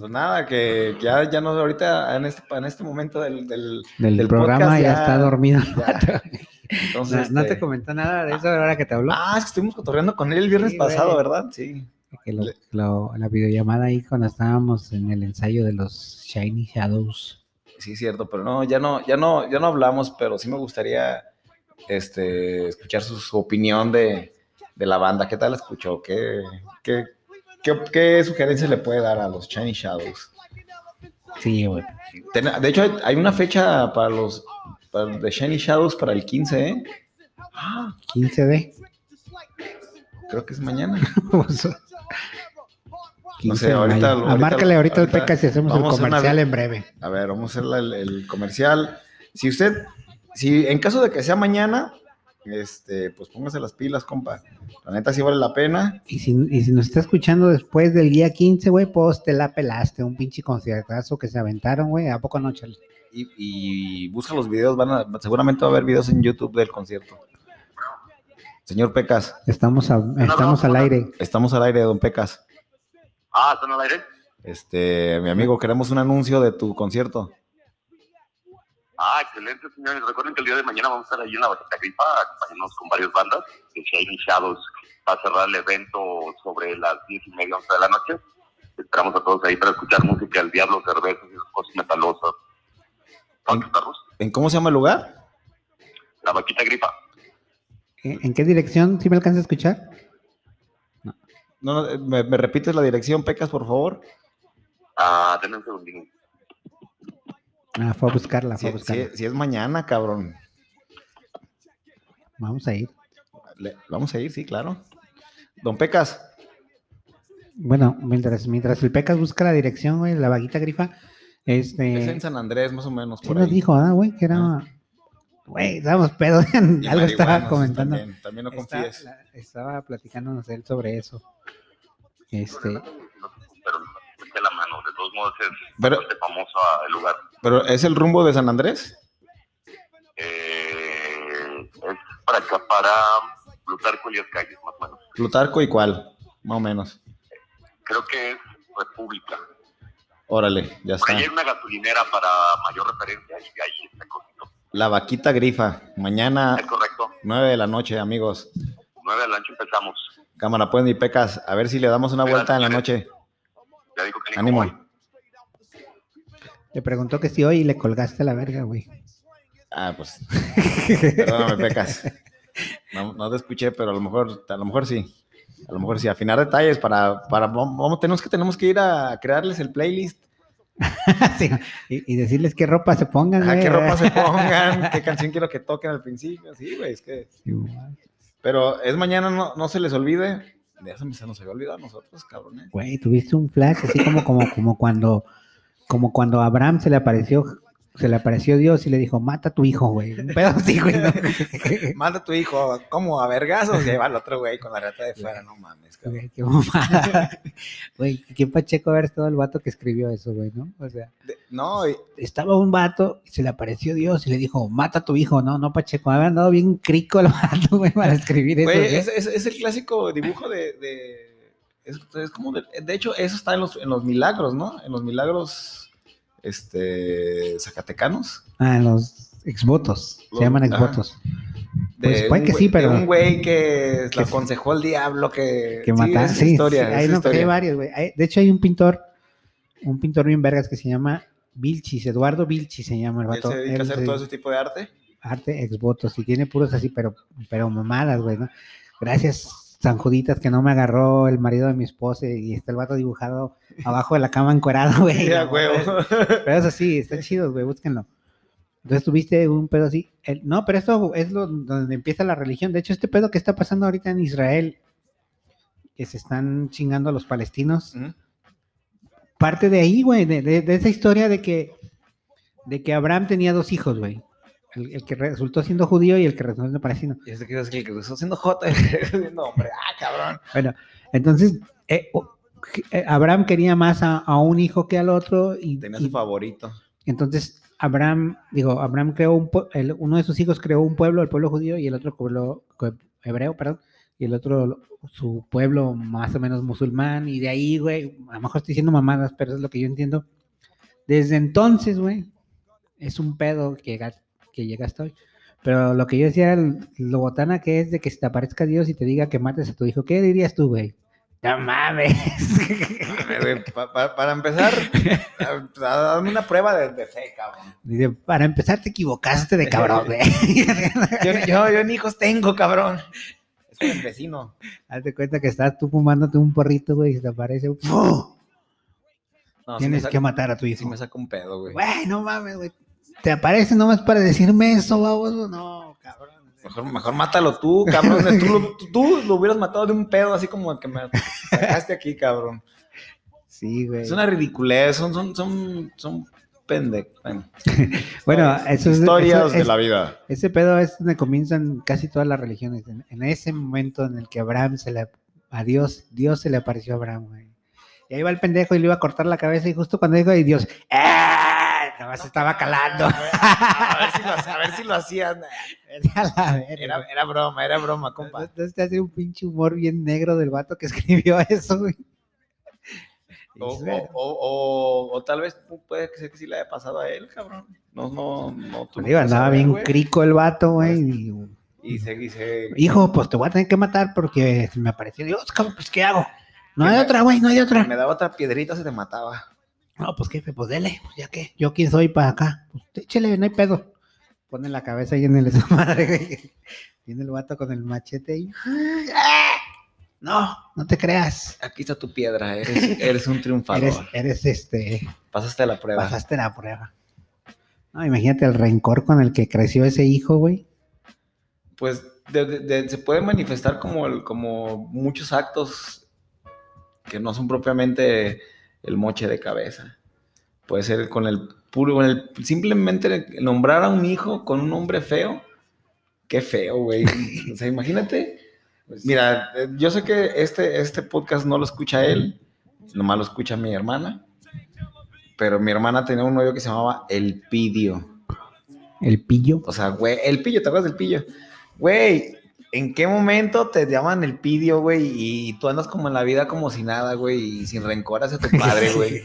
Pues nada, que ya, ya no, ahorita en este, en este momento del, del, Del, del programa podcast ya, está dormido. ya. No, Entonces, no te este, comentó nada de eso ahora que te habló. Ah, es que estuvimos cotorreando con él el viernes Sí, pasado, güey. ¿verdad? Sí. Que lo- lo- la videollamada ahí cuando estábamos en el ensayo de los Shiny Shadows. Sí, cierto, pero no, ya no, ya no, ya no hablamos, pero sí me gustaría este, escuchar su, su opinión de, de la banda. ¿Qué tal escuchó? ¿Qué, qué, qué, qué sugerencia le puede dar a los Shiny Shadows? Sí, güey. De hecho, hay, una fecha para los para de Shiny Shadows para el 15, ¿eh? Ah, 15D. creo que es mañana. (laughs) 15 sé, de ahorita- mayo. ahorita- Ah, márcale ahorita, ahorita al PECA si hacemos el una- comercial en breve. A ver, vamos a hacer el, el comercial. Si usted, si en caso de que sea mañana, este, pues póngase las pilas, compa. La neta sí vale la pena. Y si, y si nos está escuchando después del día 15, güey, pues te la pelaste. Un pinche conciertazo que se aventaron, güey. ¿A poco no, Charlie? Y, y busca los videos, van a, seguramente va a haber videos en YouTube del concierto. Señor Pecas, Estamos, a- estamos al aire. estamos al aire, don Pecas. Ah, ¿están al aire? Este, mi amigo, queremos un anuncio de tu concierto. Ah, excelente, señores. Recuerden que el día de mañana vamos a estar ahí en la Bajita Gripa, acompañándonos con varias bandas. Que Shiny Shadows va a cerrar el evento sobre las diez y media, once de la noche. Esperamos a todos ahí para escuchar música del diablo, cervezas y cosas metalosas. En- ¿Cuántos perros? ¿En cómo se llama el lugar? La Vaquita Gripa. ¿En en qué dirección? ¿Sí me alcanza a escuchar? No, no, eh, ¿me, me repites la dirección, Pecas, por favor? Ah, denme un segundín. Ah, fue a buscarla, fue Si, a buscarla. si- si es mañana, cabrón. Vamos a ir. Le- vamos a ir, sí, claro. Don Pecas, Bueno, mientras, mientras el Pecas busca la dirección, güey, la vaguita grifa, es en este... San Andrés, más o menos. Por nos ahí. dijo, ah, güey? Que era... Ah. Güey, estábamos pedos. Algo estaba comentando. También, también no Está- confíes. la- estaba platicándonos él sobre eso. Este, Pero no me la mano. De todos modos es Pero- famoso ah, el lugar. ¿Pero es el rumbo de San Andrés? Eh, es para acá, para Plutarco y las calles, más o menos. Plutarco y cuál, más o menos. Creo que es República. Órale, ya está. ahí hay una gasolinera para mayor referencia y ahí está cortito. La vaquita grifa, mañana Es correcto. 9 de la noche, amigos. 9 de la noche empezamos. Cámara, pues, mi pecas. A ver si le damos una vuelta en la noche. Ya dijo que ni Ánimo. Te preguntó que si hoy le colgaste la verga, güey. Ah, pues. (laughs) Perdóname, pecas. No, no te escuché, pero a lo mejor, a lo mejor sí. A lo mejor sí, afinar detalles para, para vamos, tenemos que, tenemos que ir a crearles el playlist. (laughs) Sí, y, y decirles qué ropa se pongan, Ajá, qué ropa se (laughs) pongan, qué canción quiero que toquen al principio. Sí, güey, es que. Sí. Pero es mañana, no, no se les olvide. De eso se nos había olvidado a nosotros, cabrones. Güey, tuviste un flash así como, como, como cuando, como cuando a Abraham se le apareció, se le apareció Dios y le dijo, mata a tu hijo, güey. Un pedo así, güey. ¿no? (laughs) Manda a tu hijo, como a vergazos, y ahí va el otro güey con la rata de fuera, no mames. Güey, qué mamada. (laughs) Güey, qué pacheco haber estado el vato que escribió eso, güey, ¿no? O sea, De- no, y- estaba un vato se le apareció Dios y le dijo, mata a tu hijo, no, no, pacheco. Había andado bien crico el (laughs) vato, güey, para escribir eso. güey, es, es- es el clásico dibujo de. de- es, es como de, de hecho, eso está en los, en los milagros, ¿no? En los milagros este, zacatecanos. Ah, los exvotos. Se llaman exvotos. Pues, puede que sí, pero- De un güey que le que- aconsejó al diablo que. que sí, mata. esa Sí, historia, sí, hay, no, historia. hay varios, güey. De hecho, hay un pintor, un pintor bien vergas que se llama Vilchis, Eduardo Vilchis se llama el Él vato. se dedica a Él hacer todo ese tipo de arte. arte ex votos y tiene puros así, pero, pero mamadas, güey, ¿no? Gracias, San Juditas, que no me agarró el marido de mi esposa y está el vato dibujado abajo de la cama encuerado, (laughs) güey. Sí, a No, huevo. Pero es así, está chido, güey, búsquenlo. Entonces tuviste un pedo así. El- no, pero esto es lo, donde empieza la religión. De hecho, este pedo que está pasando ahorita en Israel, que se están chingando a los palestinos, parte de ahí, güey, de, de- de esa historia de que, de que Abraham tenía dos hijos, güey. El, el que resultó siendo judío y el que resultó siendo palestino. Y este que es el que está haciendo J. no, hombre, ah, cabrón. Bueno, entonces, eh, eh, Abraham quería más a, a un hijo que al otro y, Tenía y su favorito. entonces Abraham, digo, Abraham creó un, el- uno de sus hijos creó un pueblo, el pueblo judío, y el otro pueblo co- hebreo, perdón, y el otro su pueblo más o menos musulmán, y de ahí, güey, a lo mejor estoy diciendo mamadas, pero es lo que yo entiendo. Desde entonces, güey, es un pedo que que llega hasta hoy. Pero lo que yo decía, lo botana que es de que se te aparezca Dios y te diga que mates a tu hijo, ¿qué dirías tú, güey? No mames. Pa- pa- para empezar, darme una prueba de, de fe, cabrón. Dice, para empezar te equivocaste de cabrón, güey. (laughs) Yo, yo, yo ni hijos tengo, cabrón. Es con el vecino. Hazte cuenta que estás tú fumándote un porrito, güey, y se te aparece. Tienes saca- que matar a tu hijo. me saca un pedo, güey. Güey, no mames, güey. ¿Te aparece nomás para decirme eso, baboso? No, cabrón. Mejor, mejor mátalo tú, cabrón. Tú lo, tú- (laughs) tú lo hubieras matado de un pedo así como el que me sacaste aquí, cabrón. Sí, güey. Es una ridiculez, son, son, son, son pendejos. Bueno, (laughs) Bueno, eso es, historias eso de la vida. Ese pedo es donde comienzan casi todas las religiones. En, en ese momento en el que Abraham se le. A Dios, Dios se le apareció a Abraham, güey. Y ahí va el pendejo y le iba a cortar la cabeza y justo cuando dijo, y Dios, ¡ah! Nada más estaba calando. A ver si lo, a ver si lo hacían. (laughs) Era, broma, era broma, compa. Entonces te hace un pinche humor bien negro del vato que (laughs) escribió eso, güey. O, o, o, tal vez puede ser que sí le haya pasado a él, cabrón. No, no, no. Digo, que andaba bien güey. crico el vato, güey. y- Y se, y se- Hijo, pues te voy a tener que matar porque me apareció Dios, cabrón, pues ¿qué hago? No hay me- otra, güey, no hay otra. me daba otra piedrita, se te mataba. No, pues jefe, pues dele, pues ya que, yo quién soy para acá. Pues échale, no hay pedo. Pone la cabeza ahí en el (laughs) madre, güey. Viene el vato con el machete y. ¡Ah! No, no te creas. Aquí está tu piedra, eres, eres un triunfador. Eres, eres este. Pasaste la prueba. Pasaste la prueba. No, imagínate el rencor con el que creció ese hijo, güey. Pues de- de- de- se puede manifestar como, el- como muchos actos que no son propiamente el moche de cabeza. Puede ser con el puro, con el, simplemente nombrar a un hijo con un nombre feo. Qué feo, güey. O sea, imagínate. Mira, eh, yo sé que este, este podcast no lo escucha él, nomás lo escucha mi hermana. Pero mi hermana tenía un novio que se llamaba El Pidio. El pillo. O sea, güey, el pillo, ¿te acuerdas del pillo? Güey, ¿en qué momento te llaman el pillo, güey? Y tú andas como en la vida como si nada, güey, y sin rencor hacia tu padre, (laughs) güey.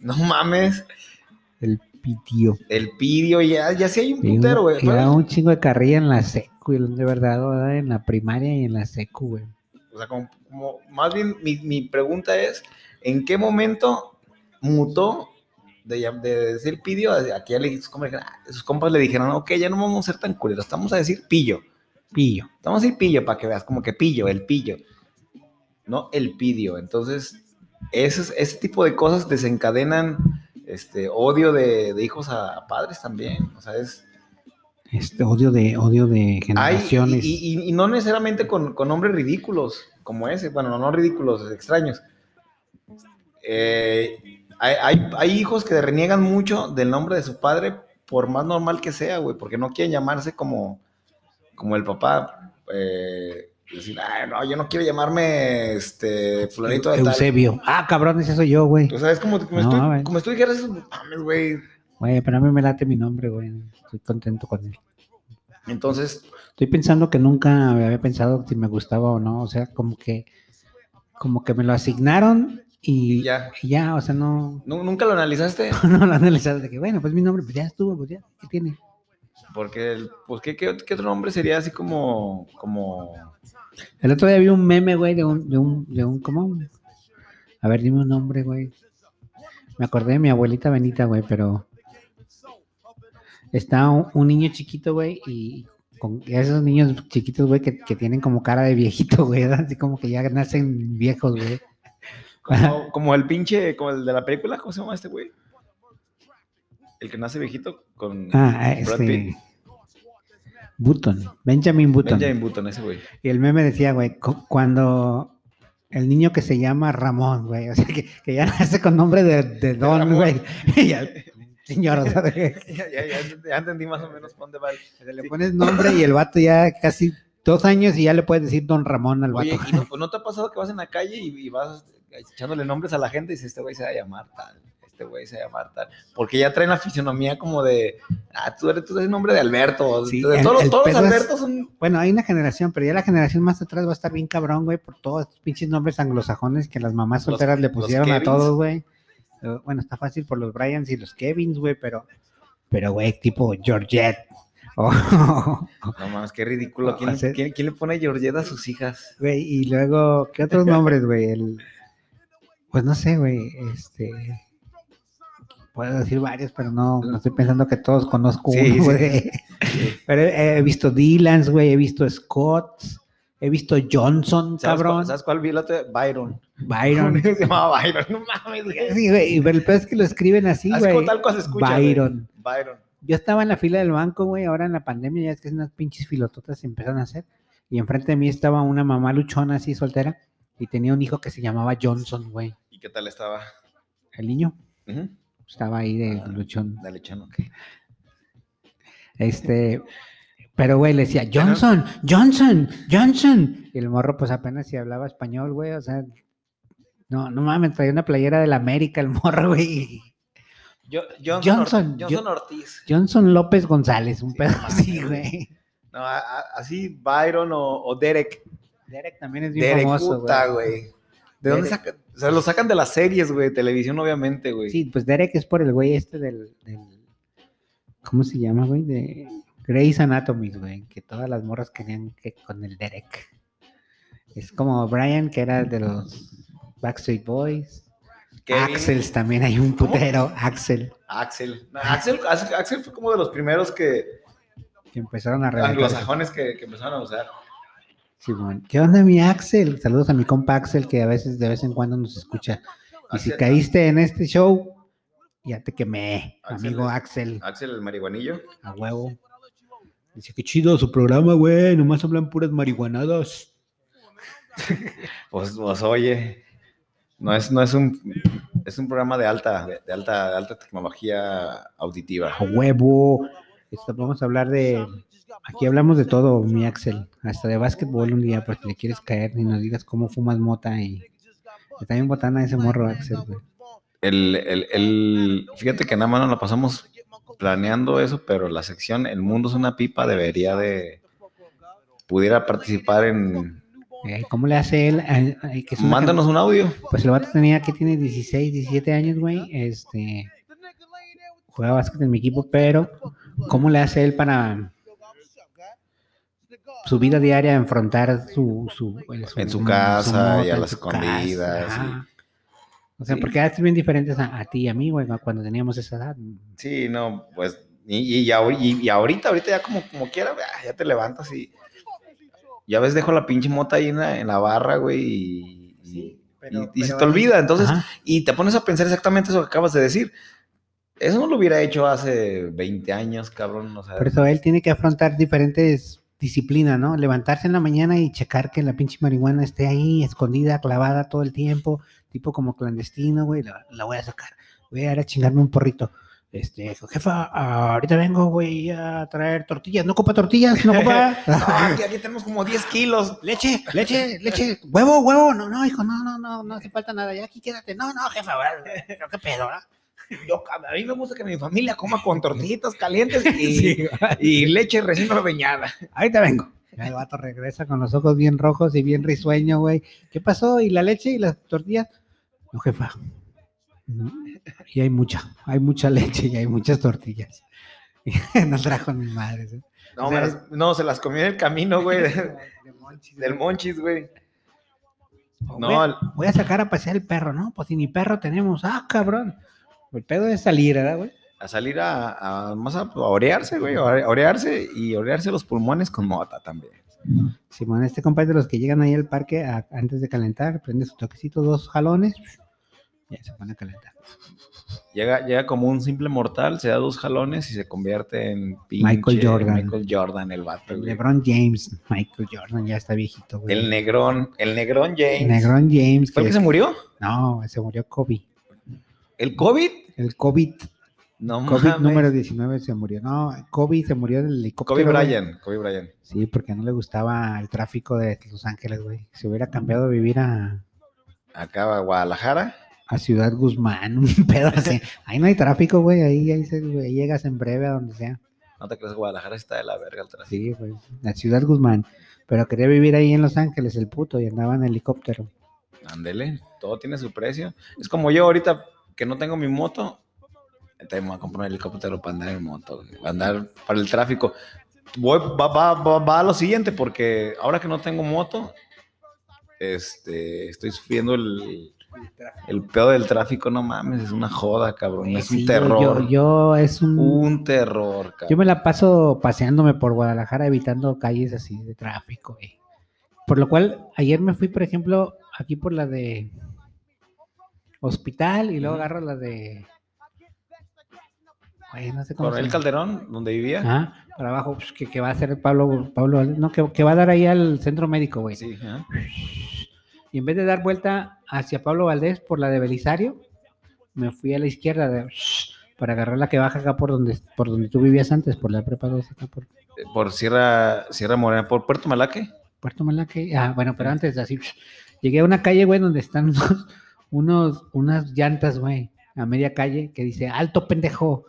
No mames, El pitío. el pidio, ya, ya sí hay un putero, güey. daba un chingo de carrilla en la secu, de verdad, ¿verdad? en la primaria y en la secu, güey. O sea, como, como- más bien mi, mi pregunta es, ¿en qué momento mutó de, de decir pidio a a que ya le, sus, compas, dijeron, sus compas le dijeron, ok, ya no vamos a ser tan culeros, estamos a decir pillo. Pillo. Estamos a decir pillo para que veas, como que pillo, el pillo. No el pidio. Entonces, ese, ese tipo de cosas desencadenan este, odio de, de hijos a padres también. O sea, es... Este odio de odio de Hay, y, generaciones. y- no necesariamente con, con nombres ridículos como ese, bueno, no, no ridículos, extraños. Eh, hay, hay- hay hijos que reniegan mucho del nombre de su padre, por más normal que sea, güey, porque no quieren llamarse como, como el papá. Eh, decir, "Ay, no, yo no quiero llamarme este, fulanito de tal. Eusebio. Ah, cabrón, ese soy yo, güey. O sea, es como, como, No, estoy, como estoy dijeras, mames, güey. Güey, pero a mí me late mi nombre, güey. Estoy contento con él. Entonces, Estoy pensando que nunca había pensado si me gustaba o no. O sea, como que, como que me lo asignaron y ya. y ya, o sea, no, ¿Nu- ¿Nunca lo analizaste? (laughs) no lo analizaron de que, bueno, pues mi nombre, pues ya estuvo, pues ya, ¿qué tiene? Porque, el- pues, ¿qué, qué, qué otro nombre sería así como, como, El otro día vi un meme, güey, de un, de un, de un, ¿cómo? A ver, dime un nombre, güey. Me acordé de mi abuelita Benita, güey, pero está un, un niño chiquito, güey, y con esos niños chiquitos, güey, que, que tienen como cara de viejito, güey, así como que ya nacen viejos, güey. como, (laughs) como el pinche, como el de la película, ¿cómo se llama este güey? El que nace viejito con Ah, Brad este. Pitt. Button, Benjamin Button. Benjamin Button, ese güey. Y el meme decía, güey, cu- cuando el niño que se llama Ramón, güey, (laughs) o sea, que, que ya nace con nombre de, de Don, güey. (laughs) Señor, o sea, de ya, ya, ya, ya entendí más o menos dónde va. el- le pones nombre y el vato ya casi dos años y ya le puedes decir Don Ramón al vato. Oye, ¿y no, pues, ¿no te ha pasado que vas en la calle y, y vas echándole nombres a la gente y dices, este güey se va a llamar tal, este güey se va a llamar tal? Porque ya traen la fisionomía como de, ah, tú eres, tú eres el nombre de Alberto. Sí, de el- todos, el todos los es- Albertos son... Bueno, hay una generación, pero ya la generación más atrás va a estar bien cabrón, güey, por todos estos pinches nombres anglosajones que las mamás Los- solteras le pusieron a todos, güey. Eh, Bueno, está fácil por los Bryans y los Kevins, güey, pero, pero, güey, tipo Georgette. (laughs) No mames, qué ridículo. ¿Quién, quién- quién le pone Georgette a sus hijas? Güey, y luego, ¿qué otros (laughs) nombres, güey? El, pues no sé, güey, este... Puedo decir varios, pero no, no estoy pensando que todos conozco Sí, uno, sí. güey. (laughs) Pero he, he visto Dylans, güey, he visto Scotts, he visto Johnson, ¿Sabes cuál, cabrón, ¿Sabes cuál vi? Byron. Byron. (laughs) se llamaba Byron. No mames, güey. Sí, güey, y pero el peor es que lo escriben así, como güey. tal se escucha. güey. Byron. Byron. Yo estaba en la fila del banco, güey, ahora en la pandemia, ya es que unas pinches filototas se empezaron a hacer. Y enfrente de mí estaba una mamá luchona así, soltera, y tenía un hijo que se llamaba Johnson, güey. ¿Y qué tal estaba? El niño Ujú. Estaba ahí de Ah. luchón. Dale, chano. ok. Este, pero güey, le decía, Johnson, Johnson, Johnson. Y el morro, pues apenas si hablaba español, güey, o sea, no, no mames, traía una playera del América, el morro, güey. Yo- Johnson, Johnson, Ortiz. Johnson López González, un Sí, pedo así, güey. No, a- a- así Byron o, o Derek. Derek también es bien Derek, famoso, güey. ¿De dónde Derek. O sea, lo sacan de las series, güey, televisión, obviamente, güey. Sí, pues Derek es por el güey este del, del- ¿cómo se llama, güey? De Grey's Anatomy, güey, que todas las morras querían que con el Derek. Es como Brian, que era de los Backstreet Boys. Axel también hay un ¿Cómo? putero, Axel, Axel. No, Axel. Axel. Axel fue como de los primeros que, que empezaron a reventar. anglosajones que, que empezaron a usar. Simón. ¿Qué onda, mi Axel? Saludos a mi compa Axel, que a veces, de vez en cuando nos escucha. Y si caíste en este show, ya te quemé, Axel amigo es- Axel, Axel el marihuanillo. a huevo. Dice, qué chido su programa, güey, nomás hablan puras marihuanadas. (laughs) Pues, pues oye, no es, no es un, es un programa de alta, de, de alta, de alta tecnología auditiva. A huevo. Esto, vamos a hablar de. Aquí hablamos de todo, mi Axel. Hasta de básquetbol un día, porque le quieres caer y nos digas cómo fumas mota y. y también botana ese morro, Axel, güey. El, el, el- fíjate que nada más nos la pasamos planeando eso, pero la sección El mundo es una pipa debería de, pudiera participar en, Eh, ¿Cómo le hace él? Que mándanos un audio. Pues el vato tenía que tiene 16, 17 años, güey. Este. Juega básquet en mi equipo, pero ¿cómo le hace él para. Su vida diaria, enfrentar su, su, el- En su casa y a las su escondidas, ajá. O sea, Sí. porque eran bien diferentes a, a ti y a mí, güey, cuando teníamos esa edad. Sí, no, pues, y, y, y- y ahorita, ahorita ya como, como quiera, ah, ya te levantas y ya ves, dejo la pinche mota ahí en la, en la barra, güey, y, y- pero- y- y se pero te olvida, entonces, Ajá. y te pones a pensar exactamente eso que acabas de decir. Eso no lo hubiera hecho hace 20 años, cabrón, o sea, Por eso él tiene que afrontar diferentes disciplinas, ¿no? Levantarse en la mañana y checar que la pinche marihuana esté ahí, escondida, clavada todo el tiempo, tipo como clandestino, güey, la, la voy a sacar. Voy a ir a chingarme un porrito. Este, jefa, ahorita vengo, voy a traer tortillas. ¿No copa tortillas? ¿No copa? Ah, (laughs) aquí, aquí tenemos como 10 kilos. leche, leche, leche, huevo, huevo. No, no, hijo, no, no, no, no hace falta nada. Ya aquí quédate. No, no, jefa, qué pedo, ¿verdad? Yo, a mí me gusta que mi familia coma con tortillitas calientes (laughs) y, Sí, y leche recién ordeñada. ahorita vengo. Ya El vato regresa con los ojos bien rojos y bien risueño, güey. ¿Qué pasó? ¿Y la leche y las tortillas? No, jefa. Y hay mucha, hay mucha leche y hay muchas tortillas. (laughs) no trajo ni madres. ¿eh? No, O sea, me las- no, se las comió en el camino, güey, (laughs) de- De monchis, del Monchis, güey. Voy No, voy a sacar a pasear el perro, ¿no? Pues si ni perro tenemos. Ah, cabrón. El pedo es salir, ¿verdad, güey? a salir a, a- más a, a orearse, güey, a ore- a orearse y orearse los pulmones con mota también. Simón, este compa es de los que llegan ahí al parque a- antes de calentar, prende su toquecito, dos jalones, y ya se pone a calentar. Llega, llega como un simple mortal, se da dos jalones y se convierte en pinche Michael Jordan. Michael Jordan, el vato, güey. LeBron James, Michael Jordan, ya está viejito, güey. El negrón, el negrón James. Negrón James. ¿Fue el que- que se murió? No, se murió Kobe. ¿El COVID? El COVID, No COVID mames. número 19 se murió. No, Kobe se murió del helicóptero. Kobe. Bryant, Kobe Bryant. Sí, porque no le gustaba el tráfico de Los Ángeles, güey. Se hubiera cambiado a vivir a, Acá a Guadalajara. a Ciudad Guzmán, (laughs) un pedo así. (laughs) Ahí no hay tráfico, güey. Ahí, ahí, se- güey, llegas en breve a donde sea. No te crees, Guadalajara está de la verga el tráfico. Sí, güey. La Ciudad Guzmán. Pero quería vivir ahí en Los Ángeles, el puto, y andaba en helicóptero. Ándele, todo tiene su precio. Es como yo ahorita que no tengo mi moto, te voy a comprar un helicóptero para andar en moto, para andar para el tráfico. Voy, va, va, va, va a lo siguiente, porque ahora que no tengo moto, este, estoy sufriendo el, el pedo del tráfico, no mames, es una joda, cabrón, es Sí, un yo- terror, Yo, yo es un... un terror, cabrón. Yo me la paso paseándome por Guadalajara evitando calles así de tráfico, güey. Por lo cual, ayer me fui, por ejemplo, aquí por la de Hospital y luego agarro la de... Güey, no sé cómo Coronel se Calderón, donde vivía. Ajá, para abajo, pues, que, que va a hacer Pablo, Pablo, no, que, que va a dar ahí al centro médico, güey. Sí. Y en vez de dar vuelta hacia Pablo Valdés por la de Belisario, me fui a la izquierda de- para agarrar la que baja acá por donde, por donde tú vivías antes, por la prepa 2, acá por por Sierra, Sierra Morena, por Puerto Malaque. Puerto Malaque. Ah, bueno, pero antes así, llegué a una calle, güey, donde están (laughs) unos, unos- unas llantas, güey, a media calle, que dice, alto pendejo.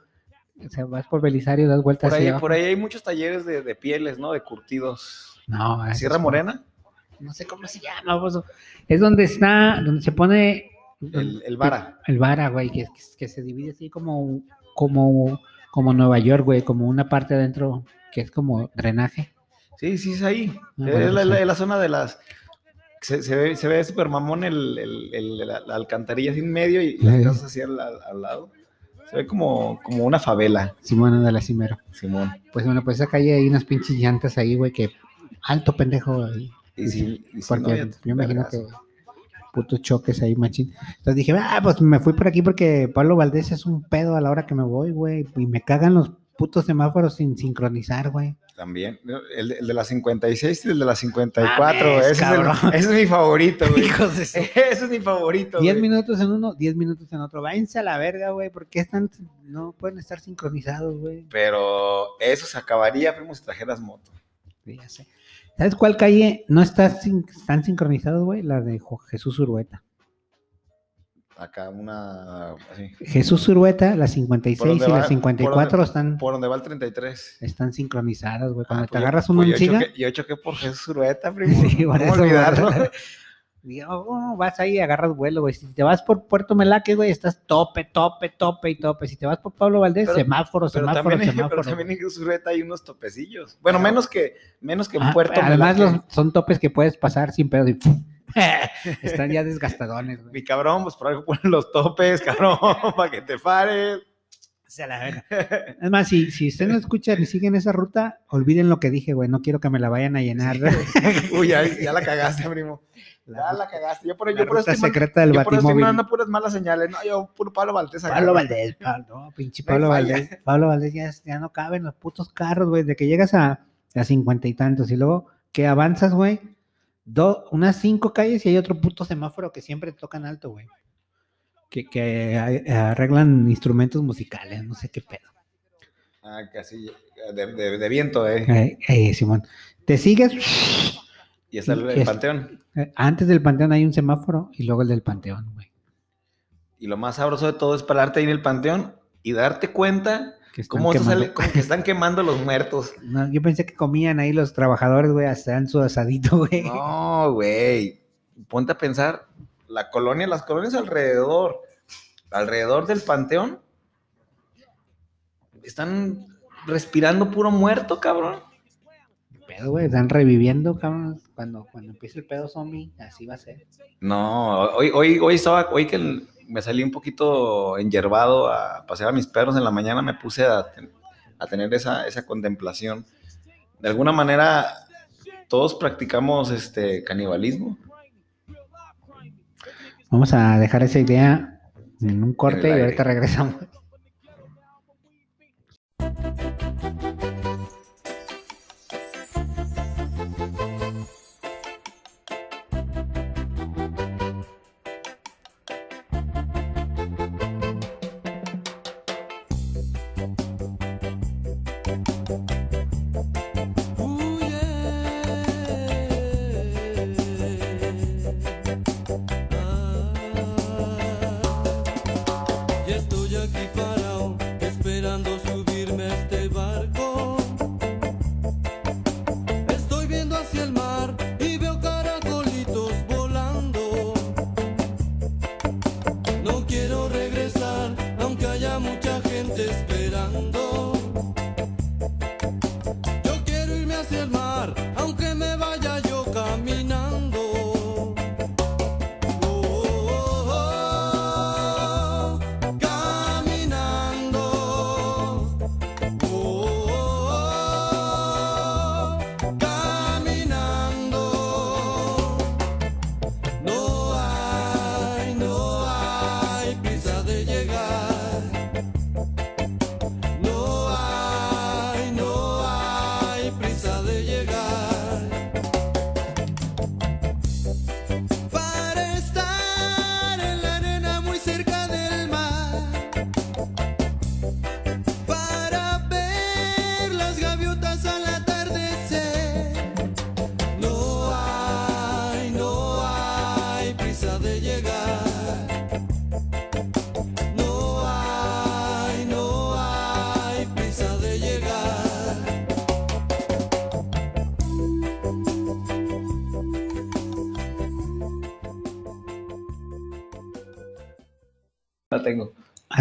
O sea, vas por Belisario, das vueltas Por ahí, hacia por ahí hay muchos talleres de, de pieles, ¿no? De curtidos. No, Sierra Morena, No sé cómo se llama, bozo. Es donde está, donde se pone el, el Vara. El Vara, güey, que, que, que se divide así como, como, como Nueva York, güey, como una parte adentro que es como drenaje. Sí, sí, es ahí. Ah, es, bueno, la, sí. la zona de las. Se, se ve, se ve súper mamón el, el- el- la, la alcantarilla así en medio y las casas así al, lado. Se ve como, como una favela, Simón de la Cimero. Simón. Pues bueno, pues esa calle hay unas pinches llantas ahí, güey, que alto pendejo. Y si, y si Porque no, yo te- imagino que putos choques ahí, machín. Entonces dije, ah, pues me fui por aquí porque Pablo Valdés es un pedo a la hora que me voy, güey. Y me cagan los putos semáforos sin sincronizar, güey. También. El, de- el de las 56 y el de las 54. Mames, ese, es el- ese es mi favorito, (laughs) güey. Hijos de su- ese es mi favorito. 10 güey. minutos en uno, 10 minutos en otro. Váyanse a la verga, güey. ¿Por qué están, no pueden estar sincronizados, güey? Pero eso se acabaría, primo, si trajeras moto. Sí, ya sé. ¿Sabes cuál calle no está sin, están sincronizados, güey? La de Jesús Urueta. Acá una. Así. Jesús Urueta, la 56 Por y donde la va- por 54 donde- están, Por donde va el 33. están sincronizadas, güey. Cuando Ah, te pues yo- agarras pues en yo siga. choqué- Yo choqué por Jesús Urueta, primo. (laughs) Sí, por ¿Cómo eso, olvidarlo? (laughs) (laughs) Y, oh, vas ahí y agarras vuelo, güey. Si te vas por Puerto Melaque, güey, estás tope, tope, tope y tope. Si te vas por Pablo Valdés, Pero- semáforo, Pero semáforo, también, en- semáforo. pero también en Usureta hay unos topecillos. Bueno, menos que, menos que en Puerto además, Melaque. los, son topes que puedes pasar sin pedo. y (laughs) Están ya (laughs) desgastadones, güey. Mi cabrón, pues por algo ponen los topes, cabrón, (laughs) para que te pares. La verga. Es más, si, si ustedes no escuchan y siguen esa ruta, olviden lo que dije, güey. No quiero que me la vayan a llenar. Uy, ya, ya la cagaste, primo. La, Ya la cagaste. Yo por, la yo por estoy secreta del yo por estoy mandando puras malas señales. No, yo puro Pablo Valdés. acá. Pablo Valdés, Pablo, no, pinche Pablo. Valdés. Pablo Valdés ya, ya no caben los putos carros, güey. De que llegas a, a cincuenta y tantos y luego que avanzas, güey. Do- unas cinco calles y hay otro puto semáforo que siempre tocan alto, güey. Que, que arreglan instrumentos musicales, no sé qué pedo. Ah, casi de, de- de viento, eh. Eh, eh, Simón, te sigues. Y está el, y el es- panteón. eh, Antes del panteón hay un semáforo y luego el del panteón, güey. Y lo más sabroso de todo es pararte ahí en el panteón y darte cuenta que cómo se sale, como que están quemando los muertos. (laughs) No, yo pensé que comían ahí los trabajadores, güey, hasta su asadito, (laughs) güey. No, güey. Ponte a pensar, la colonia, las colonias alrededor, alrededor del panteón, están respirando puro muerto, cabrón. pedo, güey. Están reviviendo, cabrón. Cuando, cuando empiece el pedo zombie, así va a ser. No, hoy, hoy, hoy estaba, hoy que el- me salí un poquito enyerbado a pasear a mis perros en la mañana, me puse a, ten- a tener esa, esa contemplación. De alguna manera, todos practicamos este canibalismo. Vamos a dejar esa idea en un corte y ahorita regresamos.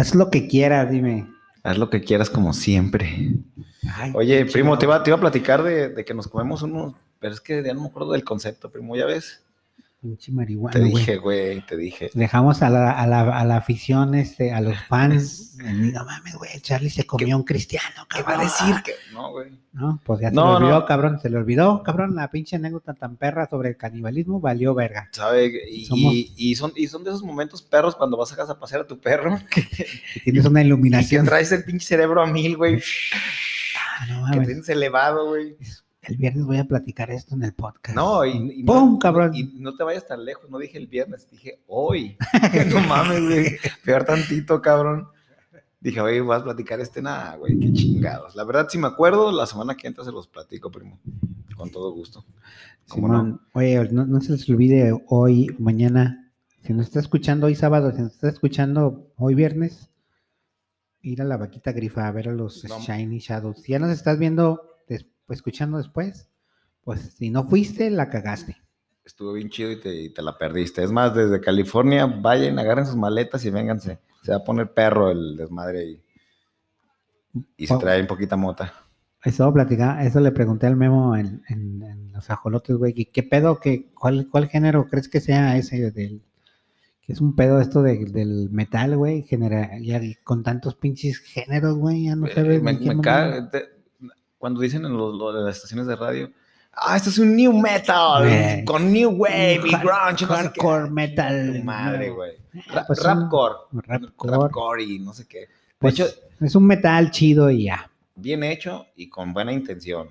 Haz lo que quieras, dime. Haz lo que quieras como siempre. Ay, Oye, primo, te iba, te iba a platicar de, de que nos comemos unos, pero es que ya no me acuerdo del concepto, primo, ya ves. Pinche marihuana, Te dije, güey, te dije. Dejamos a la, a la, a la afición, este, a los (laughs) fans. No mames, güey, Charlie se comió un cristiano, ¿Qué va a decir? Que... No, güey. No, pues ya se No, le olvidó, no. cabrón. Se le olvidó, cabrón, la pinche anécdota tan perra sobre el canibalismo valió verga. ¿Sabe? Y, Somos- y- y son, y son de esos momentos perros cuando vas a casa a pasear a tu perro (laughs) Y tienes una y que iluminación. traes el pinche cerebro a mil, güey. Ah, no Que tienes elevado, güey. El viernes voy a platicar esto en el podcast. No, y, y ¡Pum, no, cabrón! Y no te vayas tan lejos, no dije el viernes, dije hoy. (laughs) no mames, güey. Peor tantito, cabrón. Dije, oye, vas a platicar este nada, güey, qué chingados. La verdad, si me acuerdo, la semana que entra se los platico, primo. Con todo gusto. ¿Cómo no? Simón, Oye, no, no se les olvide hoy, mañana, si nos está escuchando hoy sábado, si nos está escuchando hoy viernes, ir a la vaquita grifa a ver a los No. Shiny Shadows. Si ya nos estás viendo, escuchando después, pues si no fuiste, la cagaste. estuvo bien chido y te, y te la perdiste. Es más, desde California, vayan, agarren sus maletas y vénganse. Se va a poner perro el desmadre ahí. Y se trae un poquita mota. Estaba platicando, eso le pregunté al Memo en, en- en los ajolotes, güey, ¿qué pedo, que, cuál, cuál género crees que sea ese del, que es un pedo esto de- del metal, güey, genera, ya con tantos pinches géneros, güey, ya no Eh, sabes me, qué me mamada. caga, te- cuando dicen en los- las estaciones de radio, ah, esto es un new metal, Eh, con new wave y grunge. no sé qué". hardcore metal, Tu madre, güey. Ra- pues rapcore. rapcore. Rapcore y no sé qué. De Pues, hecho, es un metal chido y ya. bien hecho y con buena intención.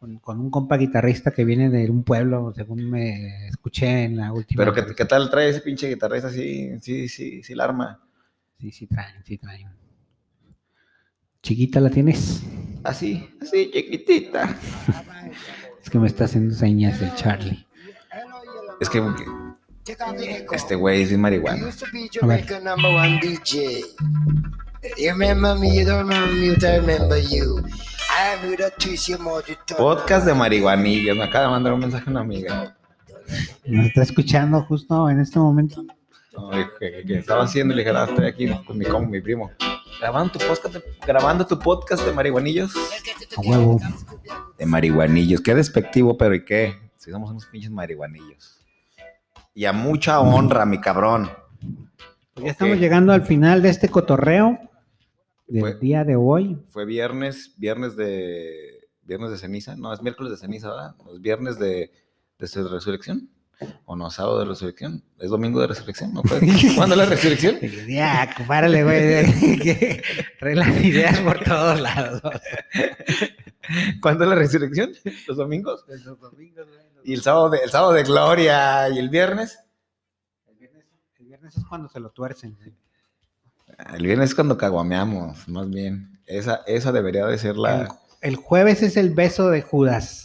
Con, con un compa guitarrista que viene de un pueblo, según me escuché en la última. Pero ¿qué, qué tal trae ese pinche guitarrista? Sí, sí, sí, sí, la arma. Sí, sí traen, sí traen. Chiquita la tienes. Así, así, chiquitita. Es que me está haciendo señas el Charlie. Es que este güey es bien marihuana. a Podcast de marihuanillos. Me acaba de mandar un mensaje una amiga. Nos está escuchando justo en este momento. No, que estaba haciendo y le dije, "Ah, estoy aquí con mi, con mi primo. Grabando tu podcast, de, grabando tu podcast de marihuanillos. A huevo. De marihuanillos. Qué despectivo, pero ¿y qué? Si somos unos pinches marihuanillos. Y a mucha honra, mi cabrón. Pues ya estamos llegando al final de este cotorreo del Fue- día de hoy. Fue viernes, viernes de viernes de ceniza, no, es miércoles de ceniza, ¿verdad? Es viernes de, de su resurrección. ¿O no? ¿Sábado de resurrección? ¿Es domingo de resurrección? (laughs) ¿Cuándo es la resurrección? (laughs) Ya, párale, güey. (laughs) Trae las ideas por todos lados. ¿Cuándo es la resurrección? ¿Los domingos? Y el sábado de, el sábado de gloria y el viernes. El viernes, el viernes es cuando se lo tuercen. güey. El viernes es cuando caguameamos, más bien. Esa, esa debería de ser El, la, el jueves es el beso de Judas.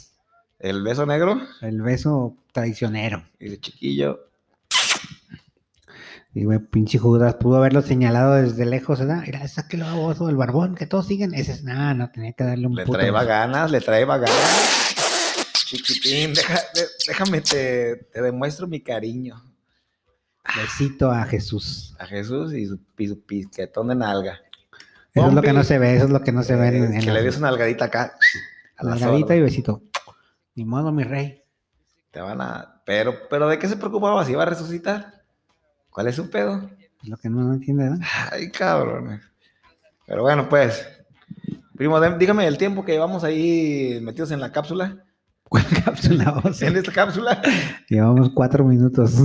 El beso negro. El beso traicionero. Y de chiquillo, Y güey, pinche Judas pudo haberlo señalado desde lejos, ¿verdad? Mira, sáquelo a vos, el barbón, que todos siguen. Ese es, no, no, tenía que darle un le puto traeba beso. ganas, le traeba ganas. Chiquitín, deja- de- déjame, te, te demuestro mi cariño. besito a Jesús. a Jesús y su, y su piquetón de nalga. Eso es lo que no se ve, eso es lo que no se ve en, Eh, en que la- le des una nalgadita acá. A la Nalgadita sorda. y besito. Ni modo, mi rey. Te van a. Pero, pero ¿de qué se preocupaba? ¿Si iba a resucitar? ¿Cuál es su pedo? Lo que no entiende, ¿verdad? Ay, cabrones. Pero bueno, pues. Primo, dígame el tiempo que llevamos ahí metidos en la cápsula. ¿Cuál cápsula (laughs) vamos? En esta cápsula. Llevamos cuatro minutos. (laughs)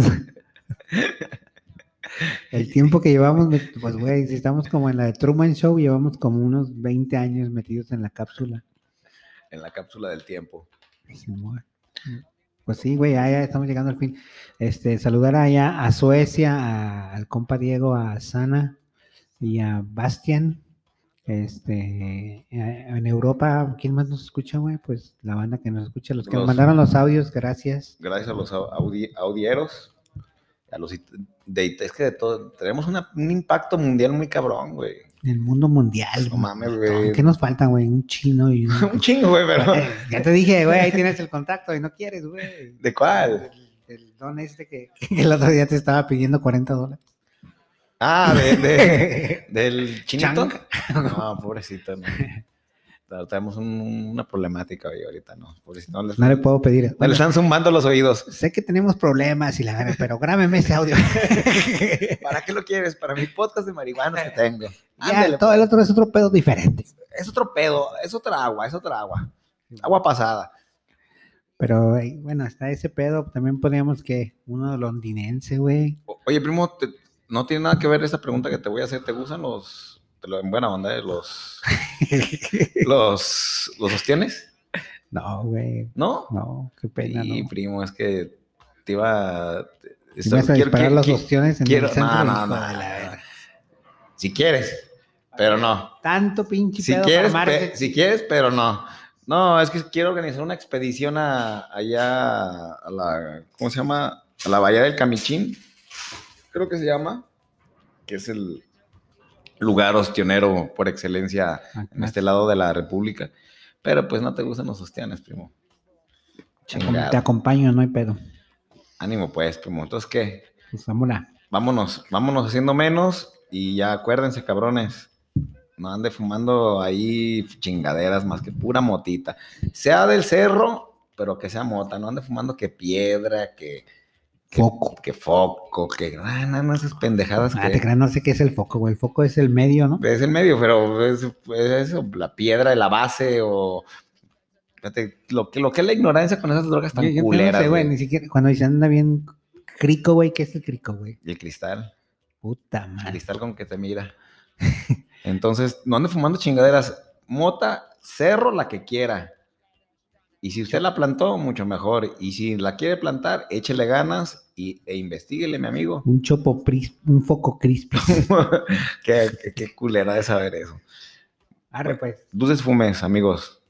El tiempo que llevamos, pues güey, si estamos como en la de Truman Show, llevamos como unos 20 años metidos en la cápsula. En la cápsula del tiempo. Pues sí, güey, ya, ya estamos llegando al fin. Este, saludar allá a Suecia, a- al compa Diego, a Sana y a Bastian. Este, eh, en Europa, ¿quién más nos escucha, güey? Pues la banda que nos escucha, los que nos mandaron los audios, gracias. Gracias a los au- audi- audieros. A los de, es que de todo. Tenemos una- un impacto mundial muy cabrón, güey. En el mundo mundial. No mames, güey. güey. ¿Qué nos falta, güey? Un chino y (laughs) un... Un chingo, güey, pero. Eh, ya te dije, güey, ahí tienes el contacto y no quieres, güey. ¿De cuál? El, el don este que, (laughs) que el otro día te estaba pidiendo 40 dólares. Ah, de, de- (laughs) del chinito. Chang. No, pobrecito, no. Tenemos un- una problemática hoy ahorita, ¿no? Pobrecito, no, les- No le puedo pedir. no le están zumbando los oídos. sé que tenemos problemas y la verdad, pero grábeme ese audio. (laughs) ¿Para qué lo quieres? Para mi podcast de marihuanos que tengo. (laughs) ya, Ándale, todo el otro es otro pedo diferente. Es otro pedo, es otra agua, es otra agua. Agua pasada. Pero bueno, está ese pedo. También podríamos que uno londinense, güey. Oye, primo, te- no tiene nada que ver esa pregunta que te voy a hacer. ¿Te gustan los, en buena onda, eh, los, (laughs) los, los sostienes? No, güey. ¿No? No, qué pena. Sí, no. primo, es que te iba... Si vas a disparar las opciones en quiero, el centro, no, no, no. Si quieres, pero no. Tanto pinche Si pedo quieres, pe- si quieres, pero no. No, es que quiero organizar una expedición a, allá a la, ¿cómo se llama? A la Bahía del Camichín, creo que se llama, que es el lugar ostionero por excelencia en este lado de la República. Pero pues no te gustan los ostiones, primo. Chingado. Te acompaño, no hay pedo. Ánimo pues, primo. Entonces, ¿qué? Pues vámonos. Vámonos, vámonos haciendo menos y ya acuérdense, cabrones. No ande fumando ahí chingaderas más que pura motita. Sea del cerro, pero que sea mota. No ande fumando que piedra, que... que- Foco. Que foco, que... Ah, esas pendejadas Ah, que... te creas, no sé qué es el foco, güey. El foco es el medio, ¿no? Es el medio, pero es, es eso, la piedra, la base o... Lo que, lo que es la ignorancia con esas drogas tan Yo- yo no culeras, sé, güey, ni siquiera, cuando dicen anda bien crico, güey, ¿qué es el crico, güey? Y el cristal. Puta El madre. cristal con que te mira. (laughs) Entonces, no ande fumando chingaderas. Mota, cerro la que quiera. Y si usted la plantó, mucho mejor. Y si la quiere plantar, échele ganas y, e investiguele, mi amigo. Un chopo, pris- un foco crispy. (laughs) qué, qué, qué culera de saber eso. Arre, pues. Dulces fumes, amigos.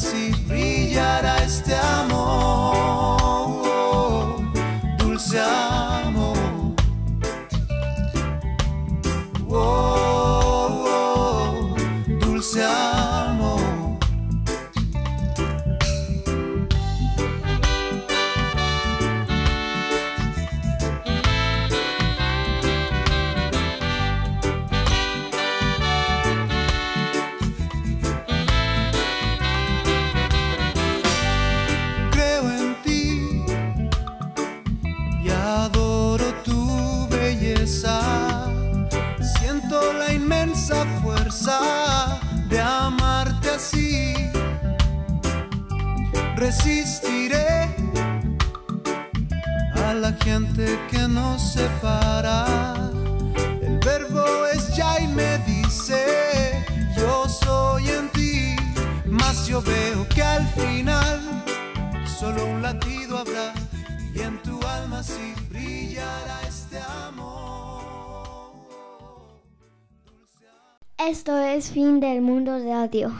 Tu gente que nos separa. El verbo es ya y me dice, yo soy en ti, mas yo veo que al final solo un latido habrá y en tu alma sí brillará este amor. Esto es Fin del Mundo Radio.